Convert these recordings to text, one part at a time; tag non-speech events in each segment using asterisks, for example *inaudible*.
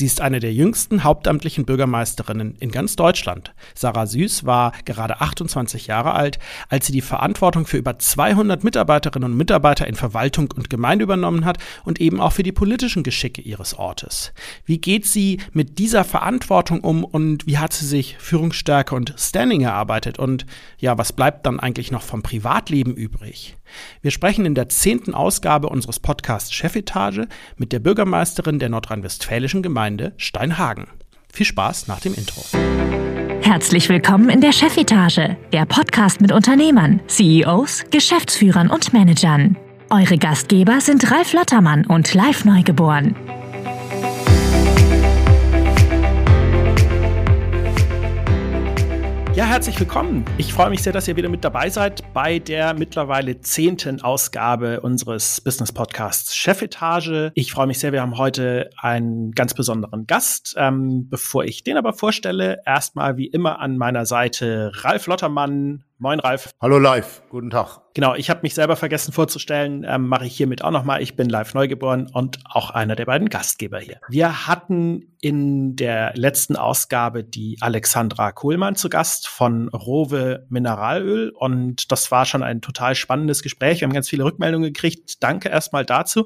Sie ist eine der jüngsten hauptamtlichen Bürgermeisterinnen in ganz Deutschland. Sarah Süß war gerade 28 Jahre alt, als sie die Verantwortung für über 200 Mitarbeiterinnen und Mitarbeiter in Verwaltung und Gemeinde übernommen hat und eben auch für die politischen Geschicke ihres Ortes. Wie geht sie mit dieser Verantwortung um und wie hat sie sich Führungsstärke und Standing erarbeitet und ja, was bleibt dann eigentlich noch vom Privatleben übrig? Wir sprechen in der zehnten Ausgabe unseres Podcasts Chefetage mit der Bürgermeisterin der nordrhein-westfälischen Gemeinde Steinhagen. Viel Spaß nach dem Intro. Herzlich willkommen in der Chefetage, der Podcast mit Unternehmern, CEOs, Geschäftsführern und Managern. Eure Gastgeber sind Ralf Lottermann und Live Neugeboren. Ja, herzlich willkommen. Ich freue mich sehr, dass ihr wieder mit dabei seid bei der mittlerweile zehnten Ausgabe unseres Business Podcasts Chefetage. Ich freue mich sehr, wir haben heute einen ganz besonderen Gast. Ähm, bevor ich den aber vorstelle, erstmal wie immer an meiner Seite Ralf Lottermann, Moin, Ralf. Hallo, Live. Guten Tag. Genau, ich habe mich selber vergessen vorzustellen, ähm, mache ich hiermit auch nochmal. Ich bin live neugeboren und auch einer der beiden Gastgeber hier. Wir hatten in der letzten Ausgabe die Alexandra Kohlmann zu Gast von Rowe Mineralöl und das war schon ein total spannendes Gespräch. Wir haben ganz viele Rückmeldungen gekriegt. Danke erstmal dazu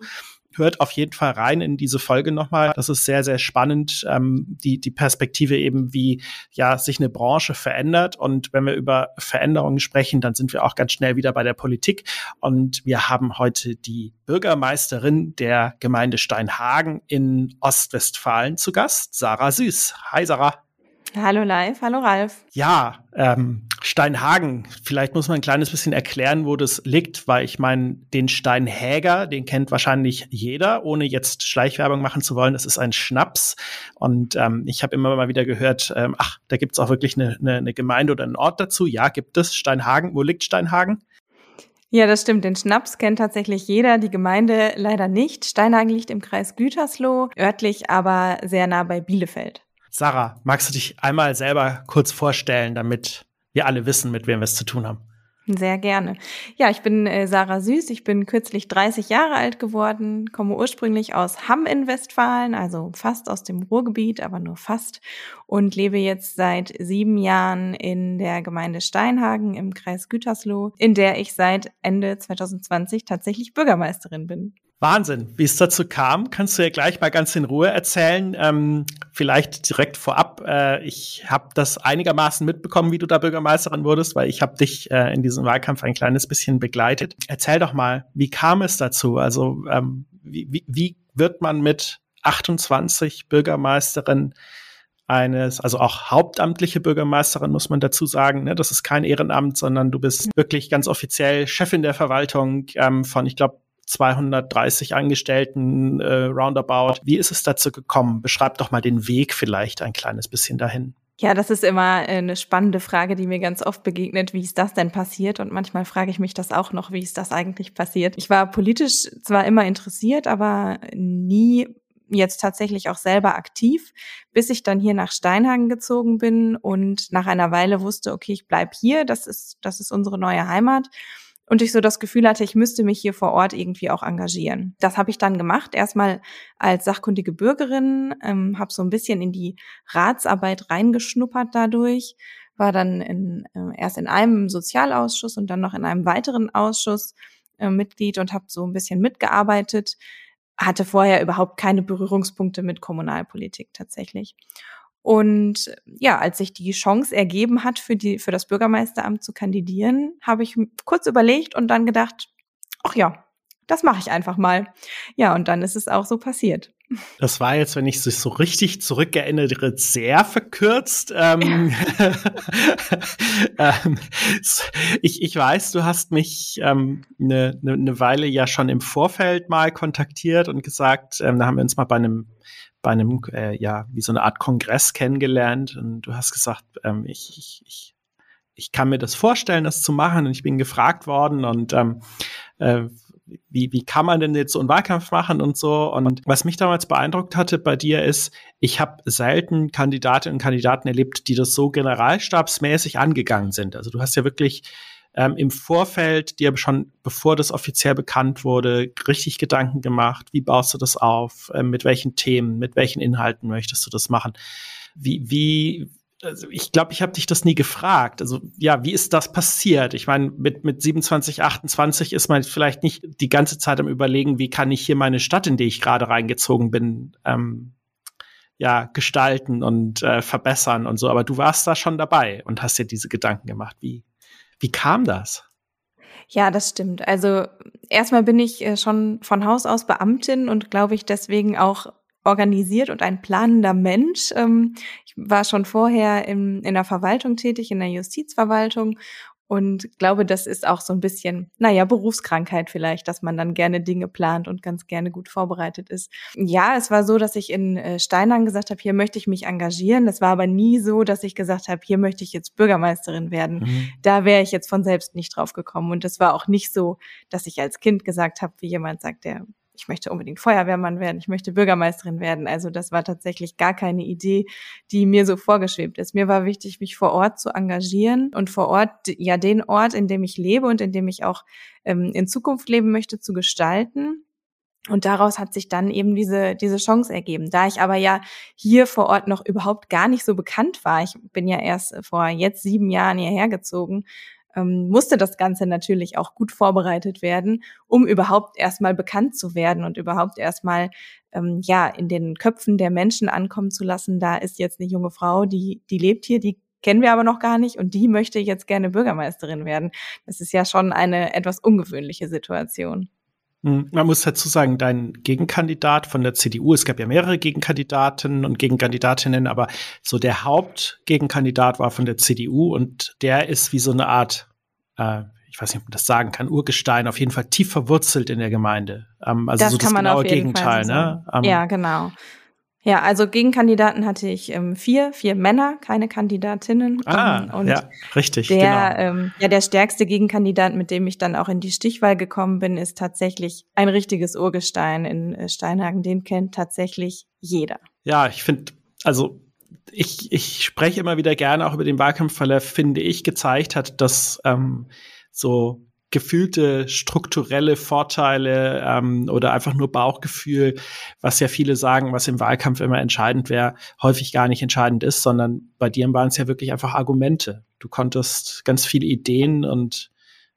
hört auf jeden Fall rein in diese Folge nochmal. Das ist sehr, sehr spannend, ähm, die, die Perspektive eben, wie ja sich eine Branche verändert. Und wenn wir über Veränderungen sprechen, dann sind wir auch ganz schnell wieder bei der Politik. Und wir haben heute die Bürgermeisterin der Gemeinde Steinhagen in Ostwestfalen zu Gast, Sarah Süß. Hi, Sarah. Hallo Live, hallo Ralf. Ja, ähm, Steinhagen, vielleicht muss man ein kleines bisschen erklären, wo das liegt, weil ich meine, den Steinhäger, den kennt wahrscheinlich jeder, ohne jetzt Schleichwerbung machen zu wollen. Das ist ein Schnaps. Und ähm, ich habe immer mal wieder gehört, ähm, ach, da gibt's auch wirklich eine, eine, eine Gemeinde oder einen Ort dazu. Ja, gibt es. Steinhagen, wo liegt Steinhagen? Ja, das stimmt. Den Schnaps kennt tatsächlich jeder, die Gemeinde leider nicht. Steinhagen liegt im Kreis Gütersloh, örtlich aber sehr nah bei Bielefeld. Sarah, magst du dich einmal selber kurz vorstellen, damit wir alle wissen, mit wem wir es zu tun haben? Sehr gerne. Ja, ich bin äh, Sarah Süß. Ich bin kürzlich 30 Jahre alt geworden, komme ursprünglich aus Hamm in Westfalen, also fast aus dem Ruhrgebiet, aber nur fast und lebe jetzt seit sieben Jahren in der Gemeinde Steinhagen im Kreis Gütersloh, in der ich seit Ende 2020 tatsächlich Bürgermeisterin bin. Wahnsinn, wie es dazu kam, kannst du ja gleich mal ganz in Ruhe erzählen. Ähm, vielleicht direkt vorab. Äh, ich habe das einigermaßen mitbekommen, wie du da Bürgermeisterin wurdest, weil ich habe dich äh, in diesem Wahlkampf ein kleines bisschen begleitet. Erzähl doch mal, wie kam es dazu? Also ähm, wie, wie, wie wird man mit 28 Bürgermeisterin eines, also auch hauptamtliche Bürgermeisterin, muss man dazu sagen. Ne? Das ist kein Ehrenamt, sondern du bist wirklich ganz offiziell Chefin der Verwaltung ähm, von, ich glaube, 230 Angestellten äh, roundabout. Wie ist es dazu gekommen? Beschreib doch mal den Weg vielleicht ein kleines bisschen dahin. Ja, das ist immer eine spannende Frage, die mir ganz oft begegnet. Wie ist das denn passiert? Und manchmal frage ich mich das auch noch, wie ist das eigentlich passiert? Ich war politisch zwar immer interessiert, aber nie jetzt tatsächlich auch selber aktiv, bis ich dann hier nach Steinhagen gezogen bin und nach einer Weile wusste, okay, ich bleib hier, das ist, das ist unsere neue Heimat und ich so das Gefühl hatte, ich müsste mich hier vor Ort irgendwie auch engagieren. Das habe ich dann gemacht, erstmal als sachkundige Bürgerin, ähm, habe so ein bisschen in die Ratsarbeit reingeschnuppert dadurch, war dann in, äh, erst in einem Sozialausschuss und dann noch in einem weiteren Ausschuss äh, Mitglied und habe so ein bisschen mitgearbeitet, hatte vorher überhaupt keine Berührungspunkte mit Kommunalpolitik tatsächlich. Und ja, als sich die Chance ergeben hat, für, die, für das Bürgermeisteramt zu kandidieren, habe ich kurz überlegt und dann gedacht, ach ja, das mache ich einfach mal. Ja, und dann ist es auch so passiert. *laughs* Das war jetzt, wenn ich es so richtig zurückerinnere, sehr verkürzt. Ähm, *laughs* ähm, ich, ich weiß, du hast mich ähm, eine, eine, eine Weile ja schon im Vorfeld mal kontaktiert und gesagt, ähm, da haben wir uns mal bei einem bei einem, äh, ja, wie so eine Art Kongress kennengelernt und du hast gesagt, ähm, ich, ich, ich, ich kann mir das vorstellen, das zu machen und ich bin gefragt worden und ähm, äh, wie, wie kann man denn jetzt so einen Wahlkampf machen und so. Und was mich damals beeindruckt hatte bei dir ist, ich habe selten Kandidatinnen und Kandidaten erlebt, die das so generalstabsmäßig angegangen sind. Also du hast ja wirklich ähm, im Vorfeld dir schon, bevor das offiziell bekannt wurde, richtig Gedanken gemacht? Wie baust du das auf? Ähm, mit welchen Themen, mit welchen Inhalten möchtest du das machen? Wie, wie, also ich glaube, ich habe dich das nie gefragt. Also ja, wie ist das passiert? Ich meine, mit, mit 27, 28 ist man vielleicht nicht die ganze Zeit am Überlegen, wie kann ich hier meine Stadt, in die ich gerade reingezogen bin, ähm, ja, gestalten und äh, verbessern und so. Aber du warst da schon dabei und hast dir diese Gedanken gemacht. Wie, wie kam das? Ja, das stimmt. Also erstmal bin ich äh, schon von Haus aus Beamtin und glaube ich deswegen auch organisiert und ein planender Mensch. Ähm, ich war schon vorher in, in der Verwaltung tätig, in der Justizverwaltung und glaube, das ist auch so ein bisschen, naja, Berufskrankheit vielleicht, dass man dann gerne Dinge plant und ganz gerne gut vorbereitet ist. Ja, es war so, dass ich in äh, Steinern gesagt habe, hier möchte ich mich engagieren. Das war aber nie so, dass ich gesagt habe, hier möchte ich jetzt Bürgermeisterin werden. Mhm. Da wäre ich jetzt von selbst nicht drauf gekommen. Und es war auch nicht so, dass ich als Kind gesagt habe, wie jemand sagt, der ich möchte unbedingt Feuerwehrmann werden, ich möchte Bürgermeisterin werden. Also das war tatsächlich gar keine Idee, die mir so vorgeschwebt ist. Mir war wichtig, mich vor Ort zu engagieren und vor Ort ja den Ort, in dem ich lebe und in dem ich auch ähm, in Zukunft leben möchte, zu gestalten. Und daraus hat sich dann eben diese, diese Chance ergeben. Da ich aber ja hier vor Ort noch überhaupt gar nicht so bekannt war, ich bin ja erst vor jetzt sieben Jahren hierher gezogen, ähm, musste das Ganze natürlich auch gut vorbereitet werden, um überhaupt erstmal bekannt zu werden und überhaupt erstmal ähm, ja in den Köpfen der Menschen ankommen zu lassen. Da ist jetzt eine junge Frau, die die lebt hier, die kennen wir aber noch gar nicht und die möchte jetzt gerne Bürgermeisterin werden. Das ist ja schon eine etwas ungewöhnliche Situation. Hm, man muss dazu sagen, dein Gegenkandidat von der CDU, es gab ja mehrere Gegenkandidaten und Gegenkandidatinnen, aber so der Hauptgegenkandidat war von der CDU und der ist wie so eine Art, äh, ich weiß nicht, ob man das sagen kann, Urgestein, auf jeden Fall tief verwurzelt in der Gemeinde. Ähm, also das so das genaue Gegenteil, ne? Ähm, ja, genau. Ja, also Gegenkandidaten hatte ich ähm, vier, vier Männer, keine Kandidatinnen. Ah, und ja, richtig. Der, genau. ähm, ja, der stärkste Gegenkandidat, mit dem ich dann auch in die Stichwahl gekommen bin, ist tatsächlich ein richtiges Urgestein in äh, Steinhagen. Den kennt tatsächlich jeder. Ja, ich finde, also ich, ich spreche immer wieder gerne auch über den Wahlkampf, weil er, finde ich, gezeigt hat, dass ähm, so gefühlte strukturelle Vorteile ähm, oder einfach nur Bauchgefühl, was ja viele sagen, was im Wahlkampf immer entscheidend wäre, häufig gar nicht entscheidend ist, sondern bei dir waren es ja wirklich einfach Argumente. Du konntest ganz viele Ideen und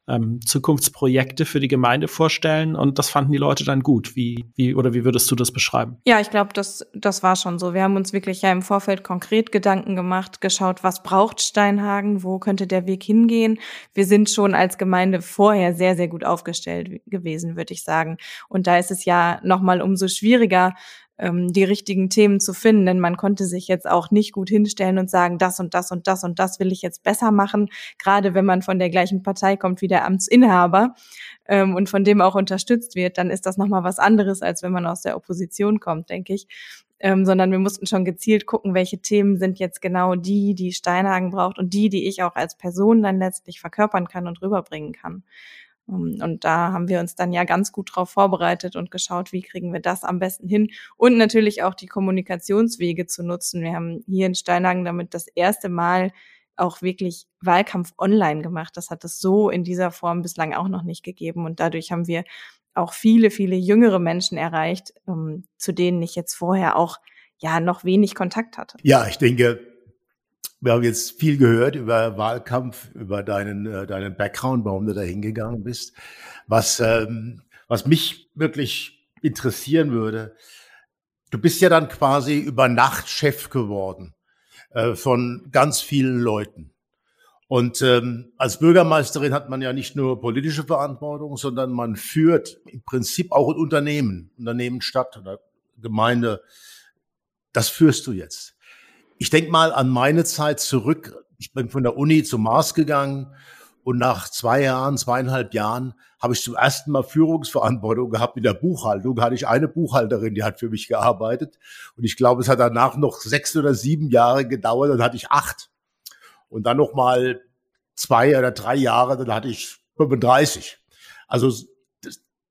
ähm, Zukunftsprojekte für die Gemeinde vorstellen und das fanden die Leute dann gut. Wie, wie oder wie würdest du das beschreiben? Ja, ich glaube, das, das war schon so. Wir haben uns wirklich ja im Vorfeld konkret Gedanken gemacht, geschaut, was braucht Steinhagen, wo könnte der Weg hingehen. Wir sind schon als Gemeinde vorher sehr, sehr gut aufgestellt gewesen, würde ich sagen. Und da ist es ja nochmal umso schwieriger, ähm, die richtigen Themen zu finden, denn man konnte sich jetzt auch nicht gut hinstellen und sagen, das und das und das und das will ich jetzt besser machen, gerade wenn man von der gleichen Partei kommt wie der Amtsinhaber ähm, und von dem auch unterstützt wird, dann ist das nochmal was anderes, als wenn man aus der Opposition kommt, denke ich. Ähm, sondern wir mussten schon gezielt gucken, welche Themen sind jetzt genau die, die Steinhagen braucht und die, die ich auch als Person dann letztlich verkörpern kann und rüberbringen kann. Ähm, und da haben wir uns dann ja ganz gut drauf vorbereitet und geschaut, wie kriegen wir das am besten hin. Und natürlich auch die Kommunikationswege zu nutzen. Wir haben hier in Steinhagen damit das erste Mal auch wirklich Wahlkampf online gemacht. Das hat es so in dieser Form bislang auch noch nicht gegeben. Und dadurch haben wir auch viele, viele jüngere Menschen erreicht, ähm, zu denen ich jetzt vorher auch ja noch wenig Kontakt hatte. Ja, ich denke, wir haben jetzt viel gehört über Wahlkampf, über deinen, äh, deinen Background, warum du da hingegangen bist. Was, ähm, was mich wirklich interessieren würde, du bist ja dann quasi über Nacht Chef geworden äh, von ganz vielen Leuten. Und ähm, als Bürgermeisterin hat man ja nicht nur politische Verantwortung, sondern man führt im Prinzip auch ein Unternehmen, Unternehmen, Stadt oder Gemeinde. Das führst du jetzt. Ich denke mal an meine Zeit zurück. Ich bin von der Uni zum Mars gegangen und nach zwei Jahren, zweieinhalb Jahren habe ich zum ersten Mal Führungsverantwortung gehabt in der Buchhaltung. Hatte ich eine Buchhalterin, die hat für mich gearbeitet. Und ich glaube, es hat danach noch sechs oder sieben Jahre gedauert, dann hatte ich acht. Und dann noch mal zwei oder drei Jahre, dann hatte ich 35. Also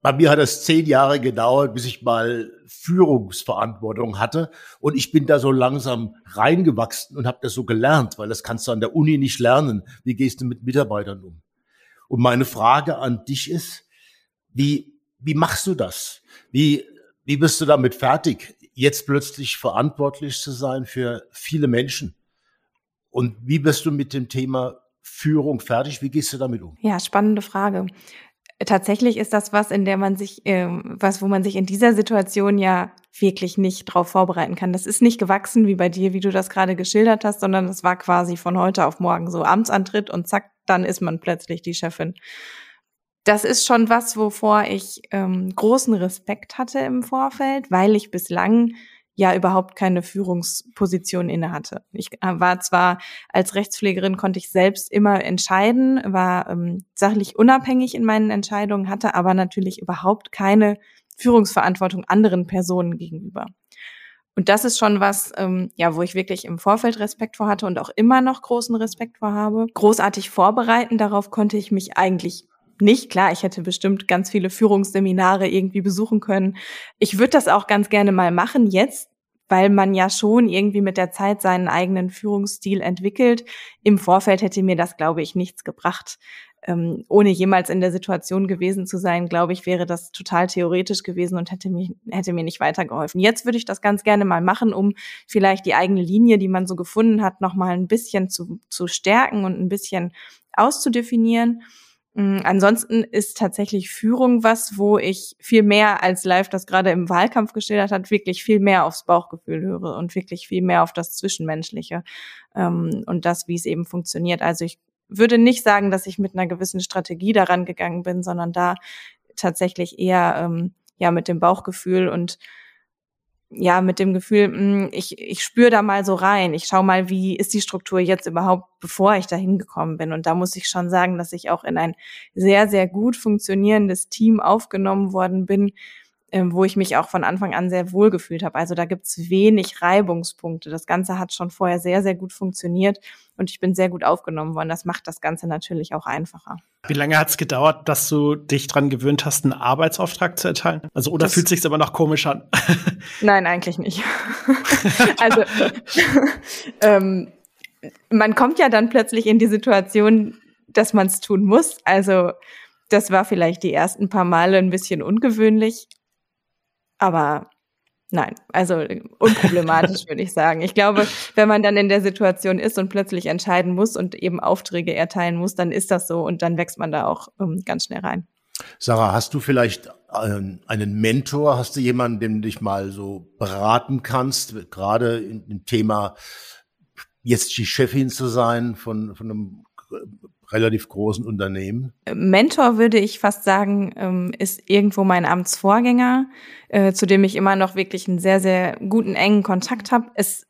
bei mir hat es zehn Jahre gedauert, bis ich mal Führungsverantwortung hatte. Und ich bin da so langsam reingewachsen und habe das so gelernt, weil das kannst du an der Uni nicht lernen. Wie gehst du mit Mitarbeitern um? Und meine Frage an dich ist, wie, wie machst du das? Wie, wie bist du damit fertig, jetzt plötzlich verantwortlich zu sein für viele Menschen? Und wie bist du mit dem Thema Führung fertig? Wie gehst du damit um? Ja, spannende Frage. Tatsächlich ist das was, in der man sich, äh, was, wo man sich in dieser Situation ja wirklich nicht drauf vorbereiten kann. Das ist nicht gewachsen wie bei dir, wie du das gerade geschildert hast, sondern das war quasi von heute auf morgen so Amtsantritt und zack, dann ist man plötzlich die Chefin. Das ist schon was, wovor ich ähm, großen Respekt hatte im Vorfeld, weil ich bislang ja überhaupt keine Führungsposition inne hatte. Ich äh, war zwar als Rechtspflegerin, konnte ich selbst immer entscheiden, war ähm, sachlich unabhängig in meinen Entscheidungen, hatte aber natürlich überhaupt keine Führungsverantwortung anderen Personen gegenüber. Und das ist schon was, ähm, ja, wo ich wirklich im Vorfeld Respekt vor hatte und auch immer noch großen Respekt vor habe. Großartig vorbereiten, darauf konnte ich mich eigentlich nicht. Klar, ich hätte bestimmt ganz viele Führungsseminare irgendwie besuchen können. Ich würde das auch ganz gerne mal machen jetzt, weil man ja schon irgendwie mit der Zeit seinen eigenen Führungsstil entwickelt. Im Vorfeld hätte mir das, glaube ich, nichts gebracht. Ähm, ohne jemals in der Situation gewesen zu sein, glaube ich, wäre das total theoretisch gewesen und hätte mir, hätte mir nicht weitergeholfen. Jetzt würde ich das ganz gerne mal machen, um vielleicht die eigene Linie, die man so gefunden hat, noch mal ein bisschen zu, zu stärken und ein bisschen auszudefinieren. Mm, ansonsten ist tatsächlich Führung was, wo ich viel mehr als live das gerade im Wahlkampf geschildert hat, wirklich viel mehr aufs Bauchgefühl höre und wirklich viel mehr auf das Zwischenmenschliche ähm, und das, wie es eben funktioniert. Also ich würde nicht sagen, dass ich mit einer gewissen Strategie daran gegangen bin, sondern da tatsächlich eher ähm, ja mit dem Bauchgefühl und ja, mit dem Gefühl, hm, ich, ich spüre da mal so rein. Ich schau mal, wie ist die Struktur jetzt überhaupt, bevor ich da hingekommen bin. Und da muss ich schon sagen, dass ich auch in ein sehr, sehr gut funktionierendes Team aufgenommen worden bin, ähm, wo ich mich auch von Anfang an sehr wohl gefühlt habe. Also da gibt's wenig Reibungspunkte. Das Ganze hat schon vorher sehr, sehr gut funktioniert und ich bin sehr gut aufgenommen worden. Das macht das Ganze natürlich auch einfacher. Wie lange hat's gedauert, dass du dich dran gewöhnt hast, einen Arbeitsauftrag zu erteilen? Also oder das fühlt sich's aber noch komisch an? *laughs* Nein, eigentlich nicht. *laughs* also *laughs* ähm, man kommt ja dann plötzlich in die Situation, dass man es tun muss. Also das war vielleicht die ersten paar Male ein bisschen ungewöhnlich, aber nein, also unproblematisch *laughs* würde ich sagen. Ich glaube, wenn man dann in der Situation ist und plötzlich entscheiden muss und eben Aufträge erteilen muss, dann ist das so und dann wächst man da auch ähm, ganz schnell rein. Sarah, hast du vielleicht einen, einen Mentor? Hast du jemanden, dem du dich mal so beraten kannst, gerade im Thema jetzt die Chefin zu sein von, von einem relativ großen Unternehmen? Mentor würde ich fast sagen, ähm, ist irgendwo mein Amtsvorgänger, äh, zu dem ich immer noch wirklich einen sehr, sehr guten, engen Kontakt habe. Es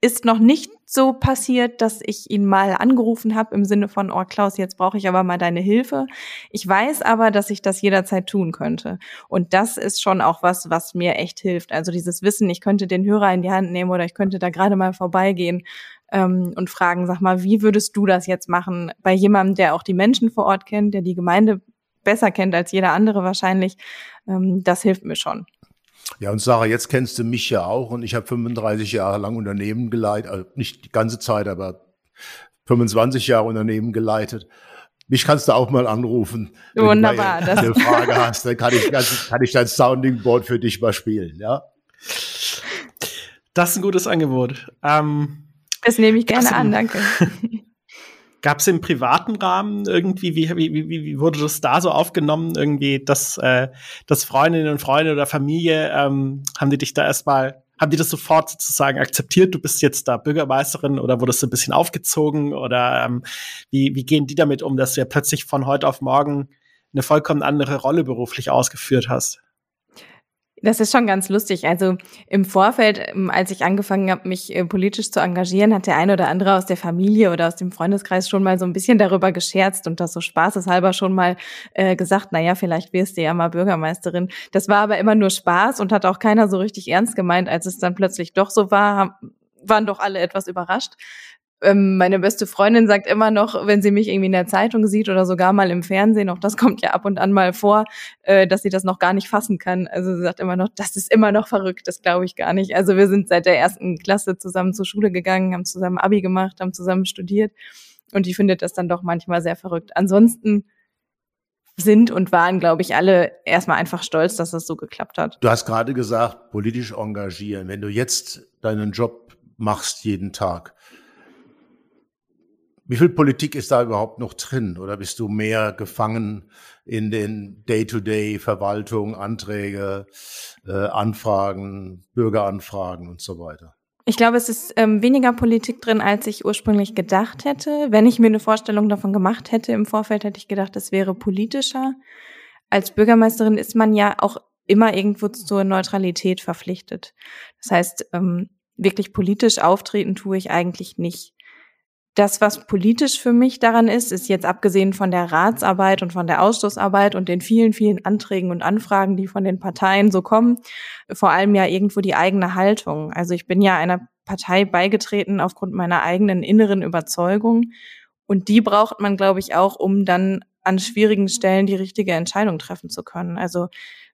ist noch nicht so passiert, dass ich ihn mal angerufen habe im Sinne von, oh Klaus, jetzt brauche ich aber mal deine Hilfe. Ich weiß aber, dass ich das jederzeit tun könnte. Und das ist schon auch was, was mir echt hilft. Also dieses Wissen, ich könnte den Hörer in die Hand nehmen oder ich könnte da gerade mal vorbeigehen ähm, und fragen, sag mal, wie würdest du das jetzt machen bei jemandem, der auch die Menschen vor Ort kennt, der die Gemeinde besser kennt als jeder andere wahrscheinlich. Ähm, das hilft mir schon. Ja, und Sarah, jetzt kennst du mich ja auch und ich habe 35 Jahre lang Unternehmen geleitet, also nicht die ganze Zeit, aber 25 Jahre Unternehmen geleitet. Mich kannst du auch mal anrufen. Wunderbar. Wenn du eine Frage hast, dann kann ich, kann ich dein Sounding Board für dich mal spielen, ja? Das ist ein gutes Angebot. Ähm, das nehme ich gerne an, danke. *laughs* Gab es im privaten Rahmen irgendwie, wie, wie, wie, wie wurde das da so aufgenommen? Irgendwie, dass, äh, dass Freundinnen und Freunde oder Familie, ähm, haben die dich da erstmal, haben die das sofort sozusagen akzeptiert? Du bist jetzt da Bürgermeisterin oder wurdest du ein bisschen aufgezogen? Oder ähm, wie, wie gehen die damit um, dass du ja plötzlich von heute auf morgen eine vollkommen andere Rolle beruflich ausgeführt hast? Das ist schon ganz lustig. Also im Vorfeld, ähm, als ich angefangen habe, mich äh, politisch zu engagieren, hat der eine oder andere aus der Familie oder aus dem Freundeskreis schon mal so ein bisschen darüber gescherzt und das so spaßeshalber schon mal äh, gesagt, na ja, vielleicht wirst du ja mal Bürgermeisterin. Das war aber immer nur Spaß und hat auch keiner so richtig ernst gemeint. Als es dann plötzlich doch so war, haben, waren doch alle etwas überrascht. Ähm, meine beste Freundin sagt immer noch, wenn sie mich irgendwie in der Zeitung sieht oder sogar mal im Fernsehen, auch das kommt ja ab und an mal vor, äh, dass sie das noch gar nicht fassen kann. Also sie sagt immer noch, das ist immer noch verrückt, das glaube ich gar nicht. Also wir sind seit der ersten Klasse zusammen zur Schule gegangen, haben zusammen Abi gemacht, haben zusammen studiert und die findet das dann doch manchmal sehr verrückt. Ansonsten sind und waren, glaube ich, alle erstmal einfach stolz, dass das so geklappt hat. Du hast gerade gesagt, politisch engagieren. Wenn du jetzt deinen Job machst jeden Tag, wie viel Politik ist da überhaupt noch drin? Oder bist du mehr gefangen in den Day-to-Day-Verwaltung, Anträge, äh, Anfragen, Bürgeranfragen und so weiter? Ich glaube, es ist ähm, weniger Politik drin, als ich ursprünglich gedacht hätte. Wenn ich mir eine Vorstellung davon gemacht hätte im Vorfeld, hätte ich gedacht, es wäre politischer. Als Bürgermeisterin ist man ja auch immer irgendwo zur Neutralität verpflichtet. Das heißt, ähm, wirklich politisch auftreten tue ich eigentlich nicht das, was politisch für mich daran ist, ist jetzt abgesehen von der Ratsarbeit und von der Ausschussarbeit und den vielen, vielen Anträgen und Anfragen, die von den Parteien so kommen, vor allem ja irgendwo die eigene Haltung. Also ich bin ja einer Partei beigetreten aufgrund meiner eigenen inneren Überzeugung. Und die braucht man, glaube ich, auch, um dann an schwierigen Stellen die richtige Entscheidung treffen zu können. Also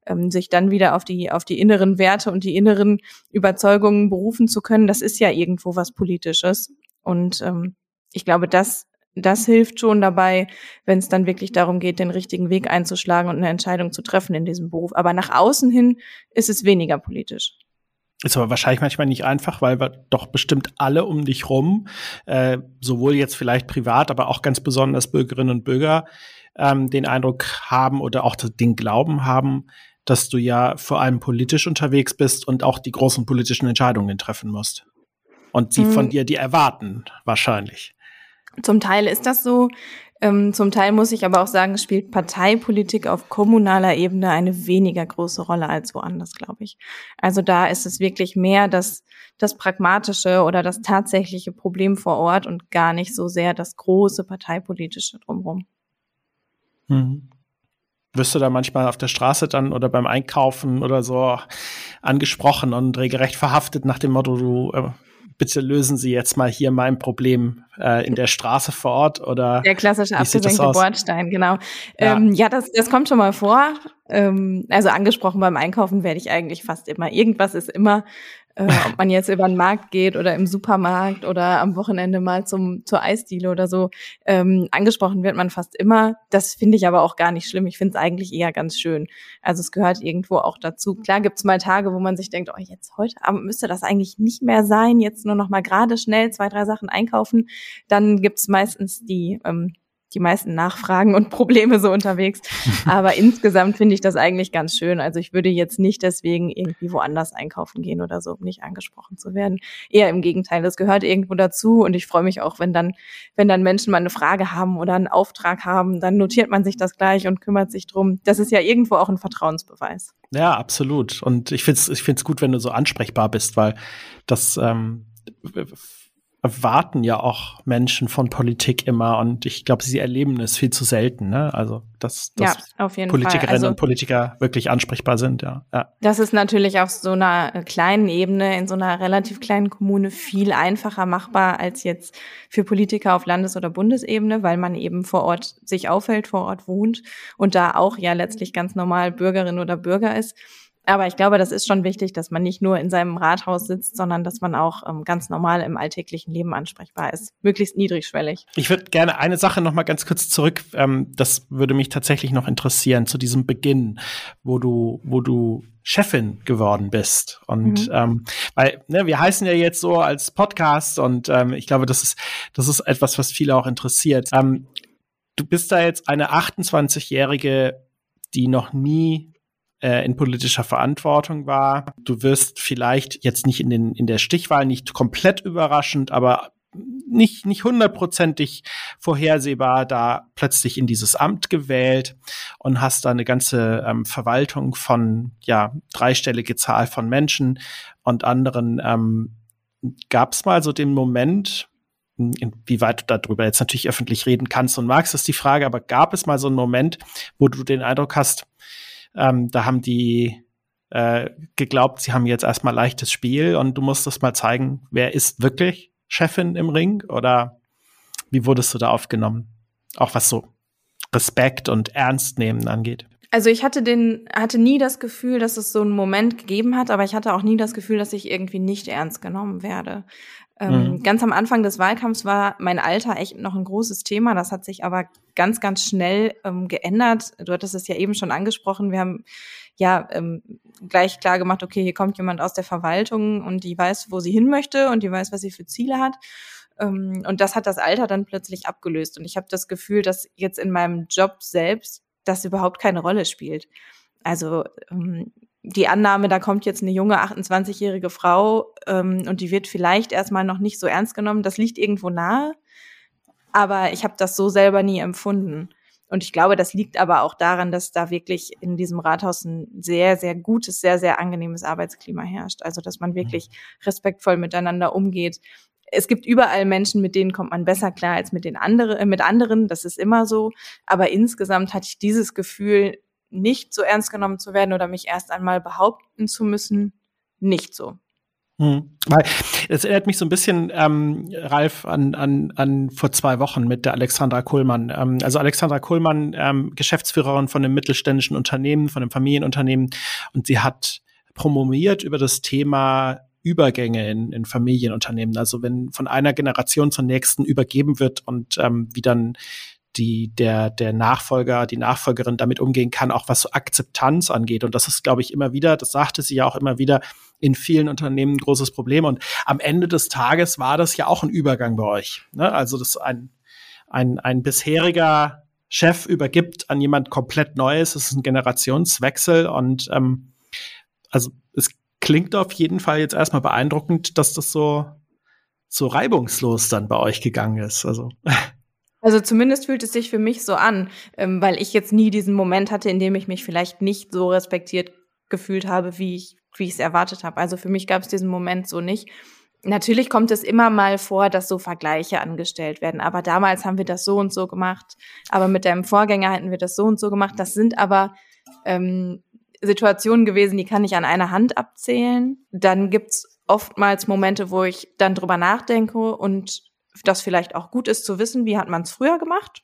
ähm, sich dann wieder auf die, auf die inneren Werte und die inneren Überzeugungen berufen zu können, das ist ja irgendwo was Politisches. Und ähm, ich glaube, das, das hilft schon dabei, wenn es dann wirklich darum geht, den richtigen Weg einzuschlagen und eine Entscheidung zu treffen in diesem Beruf. Aber nach außen hin ist es weniger politisch. Ist aber wahrscheinlich manchmal nicht einfach, weil wir doch bestimmt alle um dich rum, äh, sowohl jetzt vielleicht privat, aber auch ganz besonders Bürgerinnen und Bürger, ähm, den Eindruck haben oder auch den Glauben haben, dass du ja vor allem politisch unterwegs bist und auch die großen politischen Entscheidungen treffen musst. Und sie mhm. von dir die erwarten, wahrscheinlich. Zum Teil ist das so. Ähm, zum Teil muss ich aber auch sagen, spielt Parteipolitik auf kommunaler Ebene eine weniger große Rolle als woanders, glaube ich. Also da ist es wirklich mehr das, das pragmatische oder das tatsächliche Problem vor Ort und gar nicht so sehr das große parteipolitische drumherum. Mhm. Wirst du da manchmal auf der Straße dann oder beim Einkaufen oder so angesprochen und regelrecht verhaftet nach dem Motto, du äh, bitte lösen Sie jetzt mal hier mein Problem äh, in der Straße vor Ort oder der klassische abgesenkte Bordstein, genau. Ja, ähm, ja das, das kommt schon mal vor. Ähm, also angesprochen beim Einkaufen werde ich eigentlich fast immer. Irgendwas ist immer äh, ob man jetzt über den Markt geht oder im Supermarkt oder am Wochenende mal zum zur Eisdiele oder so ähm, angesprochen wird man fast immer. Das finde ich aber auch gar nicht schlimm. Ich finde es eigentlich eher ganz schön. Also es gehört irgendwo auch dazu. Klar gibt es mal Tage, wo man sich denkt, oh jetzt heute Abend müsste das eigentlich nicht mehr sein. Jetzt nur noch mal gerade schnell zwei drei Sachen einkaufen. Dann gibt es meistens die ähm, die meisten Nachfragen und Probleme so unterwegs. *laughs* Aber insgesamt finde ich das eigentlich ganz schön. Also ich würde jetzt nicht deswegen irgendwie woanders einkaufen gehen oder so, um nicht angesprochen zu werden. Eher im Gegenteil, das gehört irgendwo dazu und ich freue mich auch, wenn dann, wenn dann Menschen mal eine Frage haben oder einen Auftrag haben, dann notiert man sich das gleich und kümmert sich drum. Das ist ja irgendwo auch ein Vertrauensbeweis. Ja, absolut. Und ich finde es ich find's gut, wenn du so ansprechbar bist, weil das ähm, erwarten ja auch Menschen von Politik immer und ich glaube, sie erleben es viel zu selten. Ne? Also, dass, dass ja, Politikerinnen. Also, und Politiker wirklich ansprechbar sind. Ja. ja. Das ist natürlich auf so einer kleinen Ebene, in so einer relativ kleinen Kommune viel einfacher machbar als jetzt für Politiker auf Landes- oder Bundesebene, weil man eben vor Ort sich aufhält, vor Ort wohnt und da auch ja letztlich ganz normal Bürgerin oder Bürger ist. Aber ich glaube, das ist schon wichtig, dass man nicht nur in seinem Rathaus sitzt, sondern dass man auch ähm, ganz normal im alltäglichen Leben ansprechbar ist. Möglichst niedrigschwellig. Ich würde gerne eine Sache noch mal ganz kurz zurück. Ähm, das würde mich tatsächlich noch interessieren zu diesem Beginn, wo du, wo du Chefin geworden bist. Und mhm. ähm, weil ne, wir heißen ja jetzt so als Podcast und ähm, ich glaube, das ist das ist etwas, was viele auch interessiert. Ähm, du bist da jetzt eine 28-jährige, die noch nie äh, in politischer Verantwortung war. Du wirst vielleicht jetzt nicht in, den, in der Stichwahl nicht komplett überraschend, aber nicht, nicht hundertprozentig vorhersehbar da plötzlich in dieses Amt gewählt und hast da eine ganze ähm, Verwaltung von, ja, dreistellige Zahl von Menschen und anderen. Ähm, Gab es mal so den Moment, inwieweit du darüber jetzt natürlich öffentlich reden kannst und magst, ist die Frage, aber gab es mal so einen Moment, wo du den Eindruck hast, ähm, da haben die äh, geglaubt, sie haben jetzt erstmal leichtes Spiel und du musstest mal zeigen, wer ist wirklich Chefin im Ring oder wie wurdest du da aufgenommen? Auch was so Respekt und Ernst nehmen angeht. Also ich hatte den, hatte nie das Gefühl, dass es so einen Moment gegeben hat, aber ich hatte auch nie das Gefühl, dass ich irgendwie nicht ernst genommen werde. Ähm, mhm. Ganz am Anfang des Wahlkampfs war mein Alter echt noch ein großes Thema. Das hat sich aber ganz, ganz schnell ähm, geändert. Du hattest es ja eben schon angesprochen. Wir haben ja ähm, gleich klar gemacht, okay, hier kommt jemand aus der Verwaltung und die weiß, wo sie hin möchte und die weiß, was sie für Ziele hat. Ähm, und das hat das Alter dann plötzlich abgelöst. Und ich habe das Gefühl, dass jetzt in meinem Job selbst das überhaupt keine Rolle spielt. Also ähm, die Annahme, da kommt jetzt eine junge 28-jährige Frau ähm, und die wird vielleicht erstmal noch nicht so ernst genommen, das liegt irgendwo nahe. Aber ich habe das so selber nie empfunden. Und ich glaube, das liegt aber auch daran, dass da wirklich in diesem Rathaus ein sehr, sehr gutes, sehr, sehr angenehmes Arbeitsklima herrscht. Also, dass man wirklich respektvoll miteinander umgeht. Es gibt überall Menschen, mit denen kommt man besser klar als mit den anderen, mit anderen. Das ist immer so. Aber insgesamt hatte ich dieses Gefühl, nicht so ernst genommen zu werden oder mich erst einmal behaupten zu müssen, nicht so. Hm. Es erinnert mich so ein bisschen, ähm, Ralf, an, an, an vor zwei Wochen mit der Alexandra Kohlmann. Ähm, also Alexandra Kohlmann, ähm, Geschäftsführerin von einem mittelständischen Unternehmen, von einem Familienunternehmen, und sie hat promoviert über das Thema Übergänge in, in Familienunternehmen. Also wenn von einer Generation zur nächsten übergeben wird und ähm, wie dann die der der Nachfolger, die Nachfolgerin damit umgehen kann, auch was so Akzeptanz angeht. Und das ist, glaube ich, immer wieder, das sagte sie ja auch immer wieder, in vielen Unternehmen ein großes Problem. Und am Ende des Tages war das ja auch ein Übergang bei euch. Ne? Also das ein, ein, ein bisheriger Chef übergibt an jemand komplett Neues. Es ist ein Generationswechsel und ähm, also es klingt auf jeden Fall jetzt erstmal beeindruckend, dass das so so reibungslos dann bei euch gegangen ist. Also *laughs* Also zumindest fühlt es sich für mich so an, ähm, weil ich jetzt nie diesen Moment hatte, in dem ich mich vielleicht nicht so respektiert gefühlt habe, wie ich wie ich es erwartet habe. Also für mich gab es diesen Moment so nicht. Natürlich kommt es immer mal vor, dass so Vergleiche angestellt werden. Aber damals haben wir das so und so gemacht. Aber mit deinem Vorgänger hätten wir das so und so gemacht. Das sind aber ähm, Situationen gewesen, die kann ich an einer Hand abzählen. Dann gibt's oftmals Momente, wo ich dann drüber nachdenke und das vielleicht auch gut ist zu wissen, wie hat man es früher gemacht.